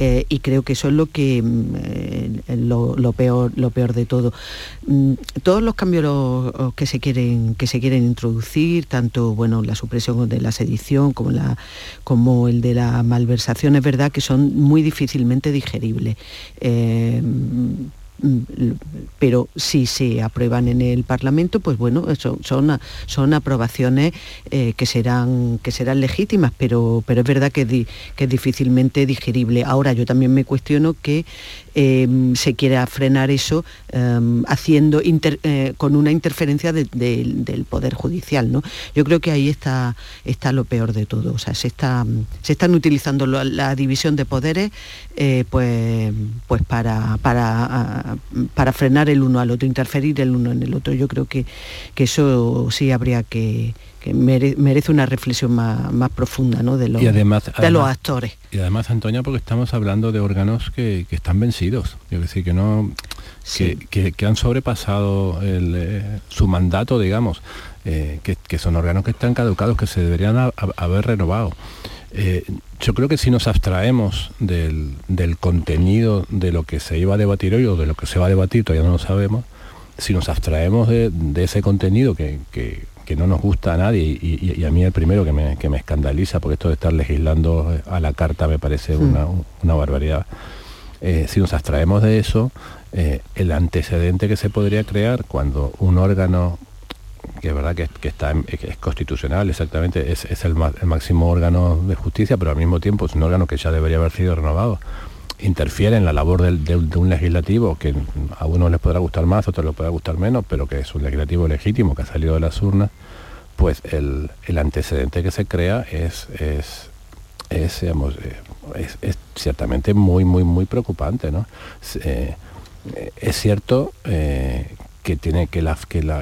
y creo que eso es lo que mm, lo, peor, lo peor de todo. Mm, todos los cambios que se quieren, que se quieren introducir, tanto bueno, la supresión de la sedición como, la, como el de la malversación, es verdad que son muy difícilmente digeribles. Eh, pero si se aprueban en el Parlamento, pues bueno, son, son, aprobaciones eh, que, serán, que serán legítimas, pero, pero es verdad que, que es difícilmente digerible. Ahora yo también me cuestiono que Em, se quiera frenar eso em, haciendo eh, con una interferencia del Poder Judicial. ¿no? Yo creo que ahí está, está lo peor de todo. O sea, se, está, se están utilizando la, división de poderes eh, pues, pues para, para para frenar el uno al otro, interferir el uno en el otro. Yo creo que, que eso sí habría que, que merece una reflexión más, más profunda ¿no? de, los, de los actores. Y además, Antonia, porque estamos hablando de órganos que, que están vencidos, es decir, que no que, que, han sobrepasado el, eh, su mandato, digamos, eh, que, que, son órganos que están caducados, que se deberían haber renovado. Eh, yo creo que si nos abstraemos del, del, contenido de lo que se iba a debatir hoy o de lo que se va a debatir, todavía no lo sabemos, si nos abstraemos de, de ese contenido que, que, que no nos gusta a nadie y, a mí el primero que me, que me, escandaliza, porque esto de estar legislando a la carta me parece una, una, barbaridad. Eh, si nos abstraemos de eso, eh, el antecedente que se podría crear cuando un órgano que es verdad que, está es constitucional exactamente es, el, máximo órgano de justicia pero al mismo tiempo es un órgano que ya debería haber sido renovado interfiere en la labor de, un legislativo que a unos les podrá gustar más, a otros les podrá gustar menos, pero que es un legislativo legítimo que ha salido de las urnas, pues el, antecedente que se crea es, es, es, eh, ciertamente muy, muy, muy preocupante. ¿no? Eh, es cierto eh, que tiene que, la,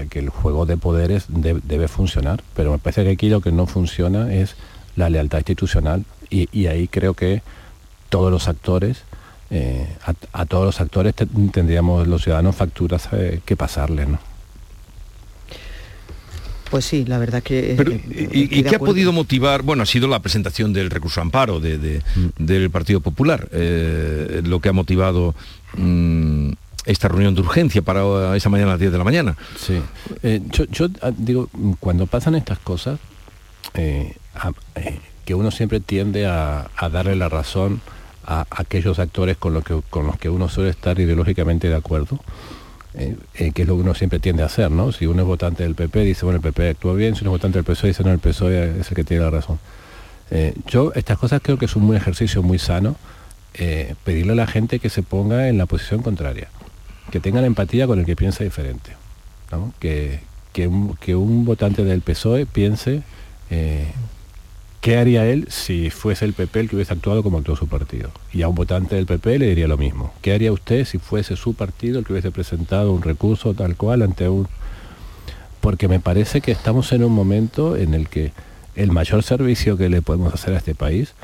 que, el juego de poderes debe funcionar, pero me parece que aquí lo que no funciona es la lealtad institucional y ahí creo que todos los actores, eh, a, todos los actores tendríamos los ciudadanos facturas eh, que pasarle, ¿no? Pues sí, la verdad que... Eh, ¿Y, qué ha podido motivar? Bueno, ha sido la presentación del recurso amparo de, mm. del Partido Popular, lo que ha motivado mm, esta reunión de urgencia para esa mañana a las 10 de la mañana. Sí, yo, ah, digo, cuando pasan estas cosas, que uno siempre tiende a, darle la razón a aquellos actores con, que, con los que uno suele estar ideológicamente de acuerdo, eh, eh, que es lo que uno siempre tiende a hacer, ¿no? Si uno es votante del PP, dice, bueno, el PP actúa bien, si uno es votante del PSOE, dice, no, el PSOE es el que tiene la razón. Eh, yo estas cosas creo que es un ejercicio muy sano, pedirle a la gente que se ponga en la posición contraria, que tenga la empatía con el que piensa diferente, que, que, que un votante del PSOE piense ¿Qué haría él si fuese el PP el que hubiese actuado como actuó su partido? Y a un votante del PP le diría lo mismo. ¿Qué haría usted si fuese su partido el que hubiese presentado un recurso tal cual ante un... Porque me parece que estamos en un momento en el que el mayor servicio que le podemos hacer a este país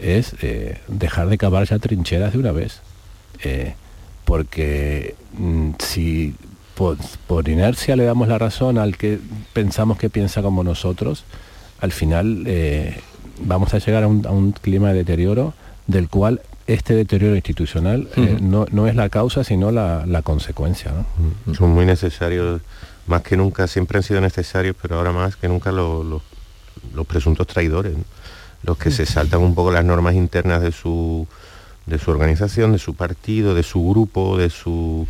es eh, dejar de cavar ya trincheras de una vez. Eh, porque mm, si por inercia le damos la razón al que pensamos que piensa como nosotros, al final eh, vamos a llegar a un, clima de deterioro del cual este deterioro institucional eh, no, es la causa, sino la, consecuencia. Son muy necesarios, más que nunca, siempre han sido necesarios, pero ahora más que nunca los presuntos traidores, los que se saltan un poco las normas internas de su, de su organización, de su partido, de su grupo, de su,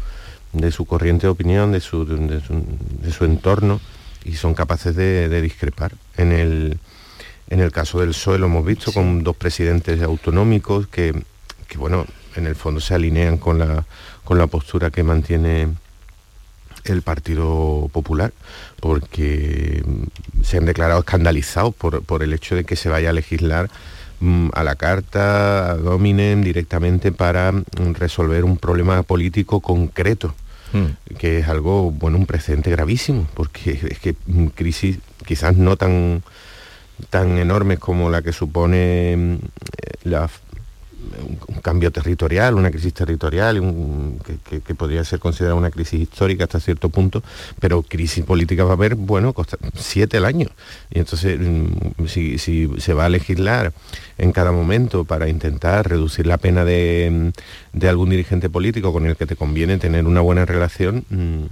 de su corriente de opinión, de su, de su entorno y son capaces de, discrepar. En el, en el caso del PSOE lo hemos visto con dos presidentes autonómicos que, bueno, en el fondo se alinean con la, con la postura que mantiene el Partido Popular, porque se han declarado escandalizados por, el hecho de que se vaya a legislar mm, a la carta, a dominen directamente para resolver un problema político concreto Mm. que es algo, bueno, un precedente gravísimo, porque es que crisis quizás no tan, tan enormes como la que supone mm, la un, cambio territorial, una crisis territorial, que, podría ser considerada una crisis histórica hasta cierto punto, pero crisis política va a haber, bueno, siete el año. Y entonces, mm, si, se va a legislar en cada momento para intentar reducir la pena de, de algún dirigente político con el que te conviene tener una buena relación, mm,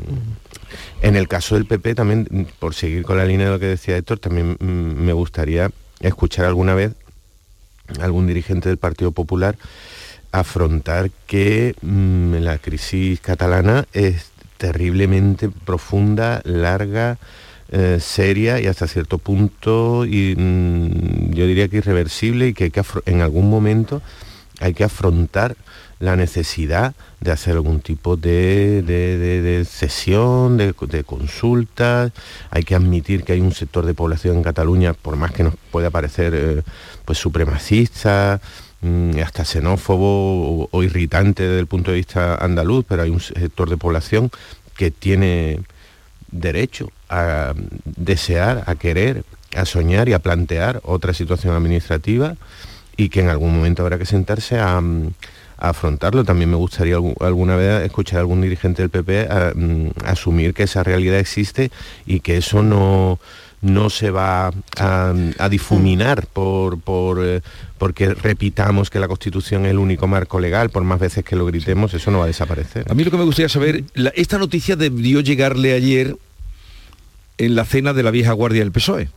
en el caso del PP también, por seguir con la línea de lo que decía Héctor, también mm, me gustaría escuchar alguna vez algún dirigente del Partido Popular afrontar que mm, la crisis catalana es terriblemente profunda, larga, eh, seria y hasta cierto punto, mm, yo diría que irreversible y que en algún momento hay que afrontar la necesidad de hacer algún tipo de, de, sesión, de, consultas. Hay que admitir que hay un sector de población en Cataluña, por más que nos pueda parecer eh, pues supremacista, mm, hasta xenófobo o, irritante desde el punto de vista andaluz, pero hay un sector de población que tiene derecho a desear, a querer, a soñar y a plantear otra situación administrativa y que en algún momento habrá que sentarse a, afrontarlo. También me gustaría alguna vez escuchar a algún dirigente del PP mm, asumir que esa realidad existe y que eso no, no se va a, difuminar por, por eh, porque repitamos que la Constitución es el único marco legal, por más veces que lo gritemos, eso no va a desaparecer. A mí lo que me gustaría saber, esta noticia debió llegarle ayer en la cena de la vieja guardia del PSOE.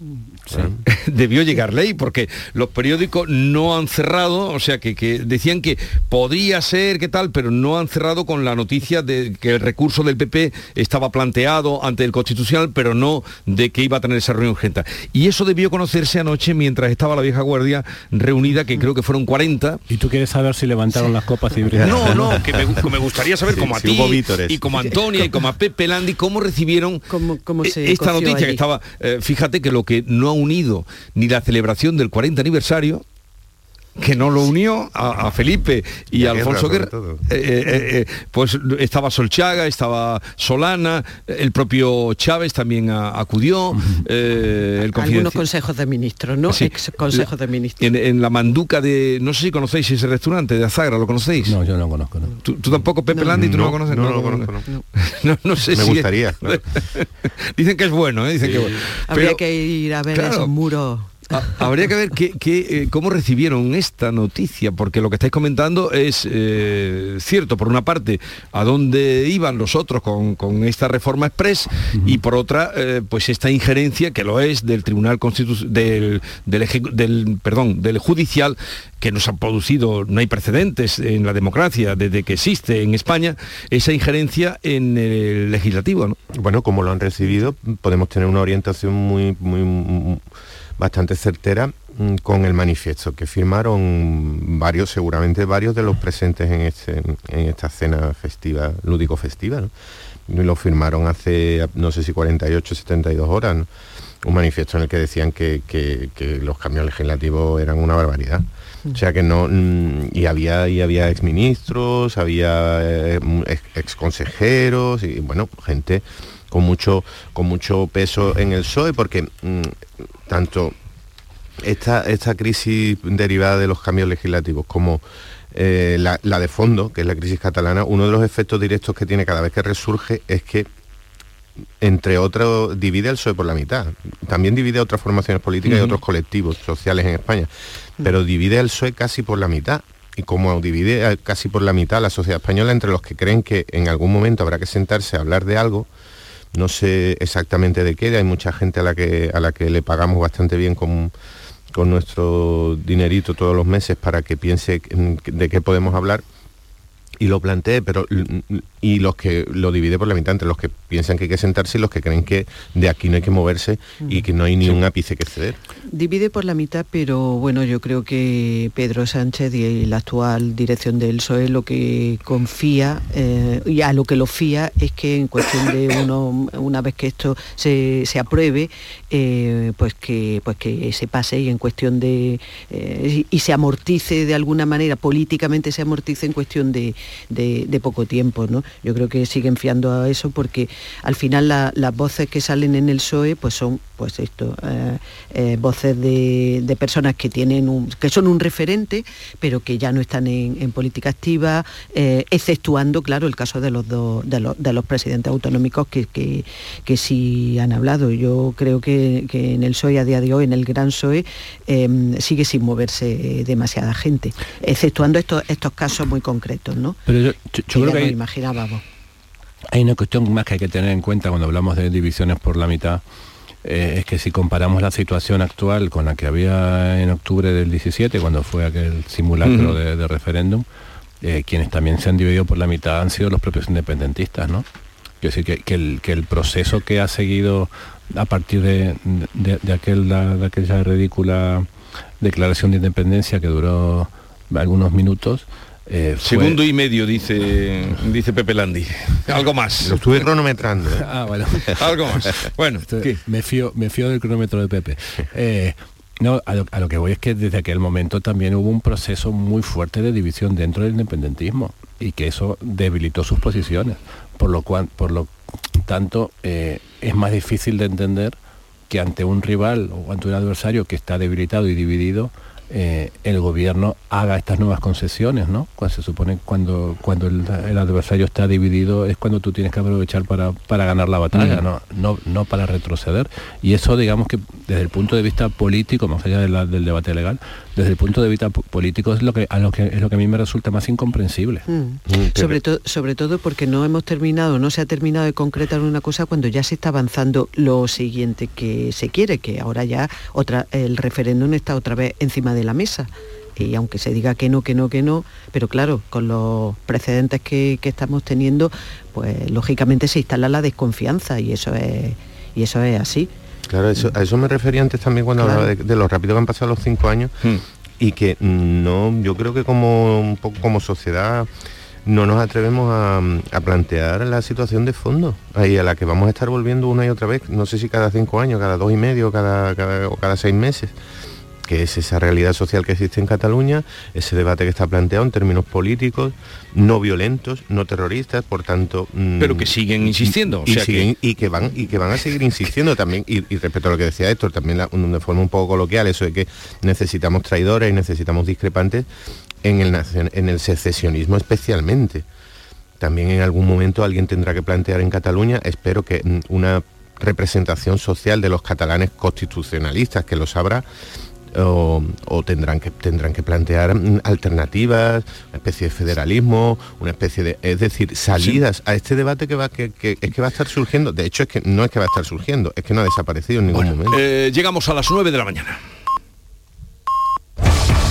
Debió llegar ley porque los periódicos no han cerrado, o sea que, decían que podría ser, que tal, pero no han cerrado con la noticia de que el recurso del PP estaba planteado ante el Constitucional, pero no de que iba a tener esa reunión urgente. Y eso debió conocerse anoche mientras estaba la vieja guardia reunida, que creo que fueron 40. ¿Y tú quieres saber si levantaron las copas y No, no, que me, gustaría saber como a ti y como a Antonia y como a Pepe Landi, cómo recibieron esta noticia que estaba, eh, fíjate que lo que no ha unido ni la celebración del 40 aniversario que no lo unió a, Felipe y a Alfonso Guerra. Eh, eh, eh, pues estaba Solchaga, estaba Solana, el propio Chávez también acudió. el Algunos consejos de ministros, ¿no? Ex consejos de ministros. En, la manduca de, no sé si conocéis ese restaurante de Azagra, ¿lo conocéis? No, yo no lo conozco. ¿Tú, tampoco, Pepe Landi, tú no, lo conoces? No, no, lo conozco. No, sé Me gustaría. Dicen que es bueno, ¿eh? Dicen que Habría que ir a ver esos muros habría que ver eh, cómo recibieron esta noticia, porque lo que estáis comentando es eh, cierto, por una parte, a dónde iban los otros con, esta reforma express y por otra, eh, pues esta injerencia que lo es del Tribunal Constitucional, del, del, perdón, del Judicial, que nos ha producido, no hay precedentes en la democracia desde que existe en España, esa injerencia en el legislativo. Bueno, como lo han recibido, podemos tener una orientación muy, muy bastante certera mm, con el manifiesto que firmaron varios, seguramente varios de los presentes en, este, en esta cena festiva, lúdico festiva, lo firmaron hace, no sé si 48, 72 horas, un manifiesto en el que decían que, los cambios legislativos eran una barbaridad. O sea que no, mm, y había, y había exministros, había eh, exconsejeros y bueno, gente con mucho, con mucho peso en el PSOE, porque mm, tanto esta, esta crisis derivada de los cambios legislativos como eh, la, de fondo, que es la crisis catalana, uno de los efectos directos que tiene cada vez que resurge es que entre otros, divide el PSOE por la mitad. También divide otras formaciones políticas y otros colectivos sociales en España. Pero divide el PSOE casi por la mitad. Y como divide casi por la mitad la sociedad española entre los que creen que en algún momento habrá que sentarse a hablar de algo, no sé exactamente de qué, hay mucha gente a la que, a la que le pagamos bastante bien con, con nuestro dinerito todos los meses para que piense de qué podemos hablar. Y lo planteé, pero y los que lo divide por la mitad entre los que piensan que hay que sentarse y los que creen que de aquí no hay que moverse y que no hay ni un ápice que ceder. Divide por la mitad, pero bueno, yo creo que Pedro Sánchez y la actual dirección del PSOE lo que confía eh, y a lo que lo fía es que en cuestión de uno, una vez que esto se, apruebe, eh, pues que pues que se pase y en cuestión de eh, y se amortice de alguna manera, políticamente se amortice en cuestión de, de, poco tiempo. ¿no? Yo creo que siguen fiando a eso porque al final las voces que salen en el PSOE pues son pues esto, eh, eh, voces de, personas que tienen un, que son un referente, pero que ya no están en, política activa, eh, exceptuando, claro, el caso de los dos, de los, presidentes autonómicos que, que, sí han hablado. Yo creo que, en el PSOE a día de hoy, en el gran PSOE, sigue sin moverse demasiada gente, exceptuando estos, estos casos muy concretos, ¿no? Pero yo, creo que hay, Hay una cuestión más que hay que tener en cuenta cuando hablamos de divisiones por la mitad. Eh, es que si comparamos la situación actual con la que había en octubre del 17, cuando fue aquel simulacro de, referéndum, eh, quienes también se han dividido por la mitad han sido los propios independentistas, ¿no? Quiero decir que, el, que el proceso que ha seguido a partir de, aquel, de aquella ridícula declaración de independencia que duró algunos minutos, eh, Segundo y medio, dice, dice Pepe Landi. Algo más. Lo estuve cronometrando. ¿eh? Ah, bueno. Algo más. Bueno, me, fío, me fío del cronómetro de Pepe. Eh, No, a lo, que voy es que desde aquel momento también hubo un proceso muy fuerte de división dentro del independentismo y que eso debilitó sus posiciones, por lo, cual, por lo tanto eh, es más difícil de entender que ante un rival o ante un adversario que está debilitado y dividido, eh, el gobierno haga estas nuevas concesiones, ¿no? Cuando se supone cuando, cuando el, adversario está dividido es cuando tú tienes que aprovechar para, para ganar la batalla, ¿no? ¿no? No para retroceder. Y eso digamos que desde el punto de vista político, más allá del debate legal, desde el punto de vista político es lo que a lo que es lo que a mí me resulta más incomprensible. Mm. Mm, sobre, todo sobre todo porque no hemos terminado, no se ha terminado de concretar una cosa cuando ya se está avanzando lo siguiente que se quiere, que ahora ya otra el referéndum está otra vez encima de la mesa. Y aunque se diga que no, que no, que no, pero claro, con los precedentes que, estamos teniendo, pues lógicamente se instala la desconfianza y eso es, y eso es así. Claro, eso, a eso me refería antes también cuando hablaba de, lo rápido que han pasado los cinco años hmm. y que no, yo creo que como un poco como sociedad no nos atrevemos a, plantear la situación de fondo, ahí a la que vamos a estar volviendo una y otra vez, no sé si cada cinco años, cada dos y medio, cada, cada, o cada seis meses que es esa realidad social que existe en Cataluña, ese debate que está planteado en términos políticos, no violentos, no terroristas, por tanto... Mm, Pero que siguen insistiendo. Y, que... van, y que van a seguir insistiendo también, y, respecto a lo que decía Héctor, también de forma un poco coloquial, eso de que necesitamos traidores y necesitamos discrepantes en el, en el secesionismo especialmente. También en algún momento alguien tendrá que plantear en Cataluña, espero que mm, una representación social de los catalanes constitucionalistas, que lo sabrá, o, tendrán que tendrán que plantear mm, alternativas, una especie de federalismo, una especie de, es decir, salidas a este debate que va que, es que va a estar surgiendo. De hecho es que no es que va a estar surgiendo, es que no ha desaparecido en ningún momento. Eh, llegamos a las 9 de la mañana.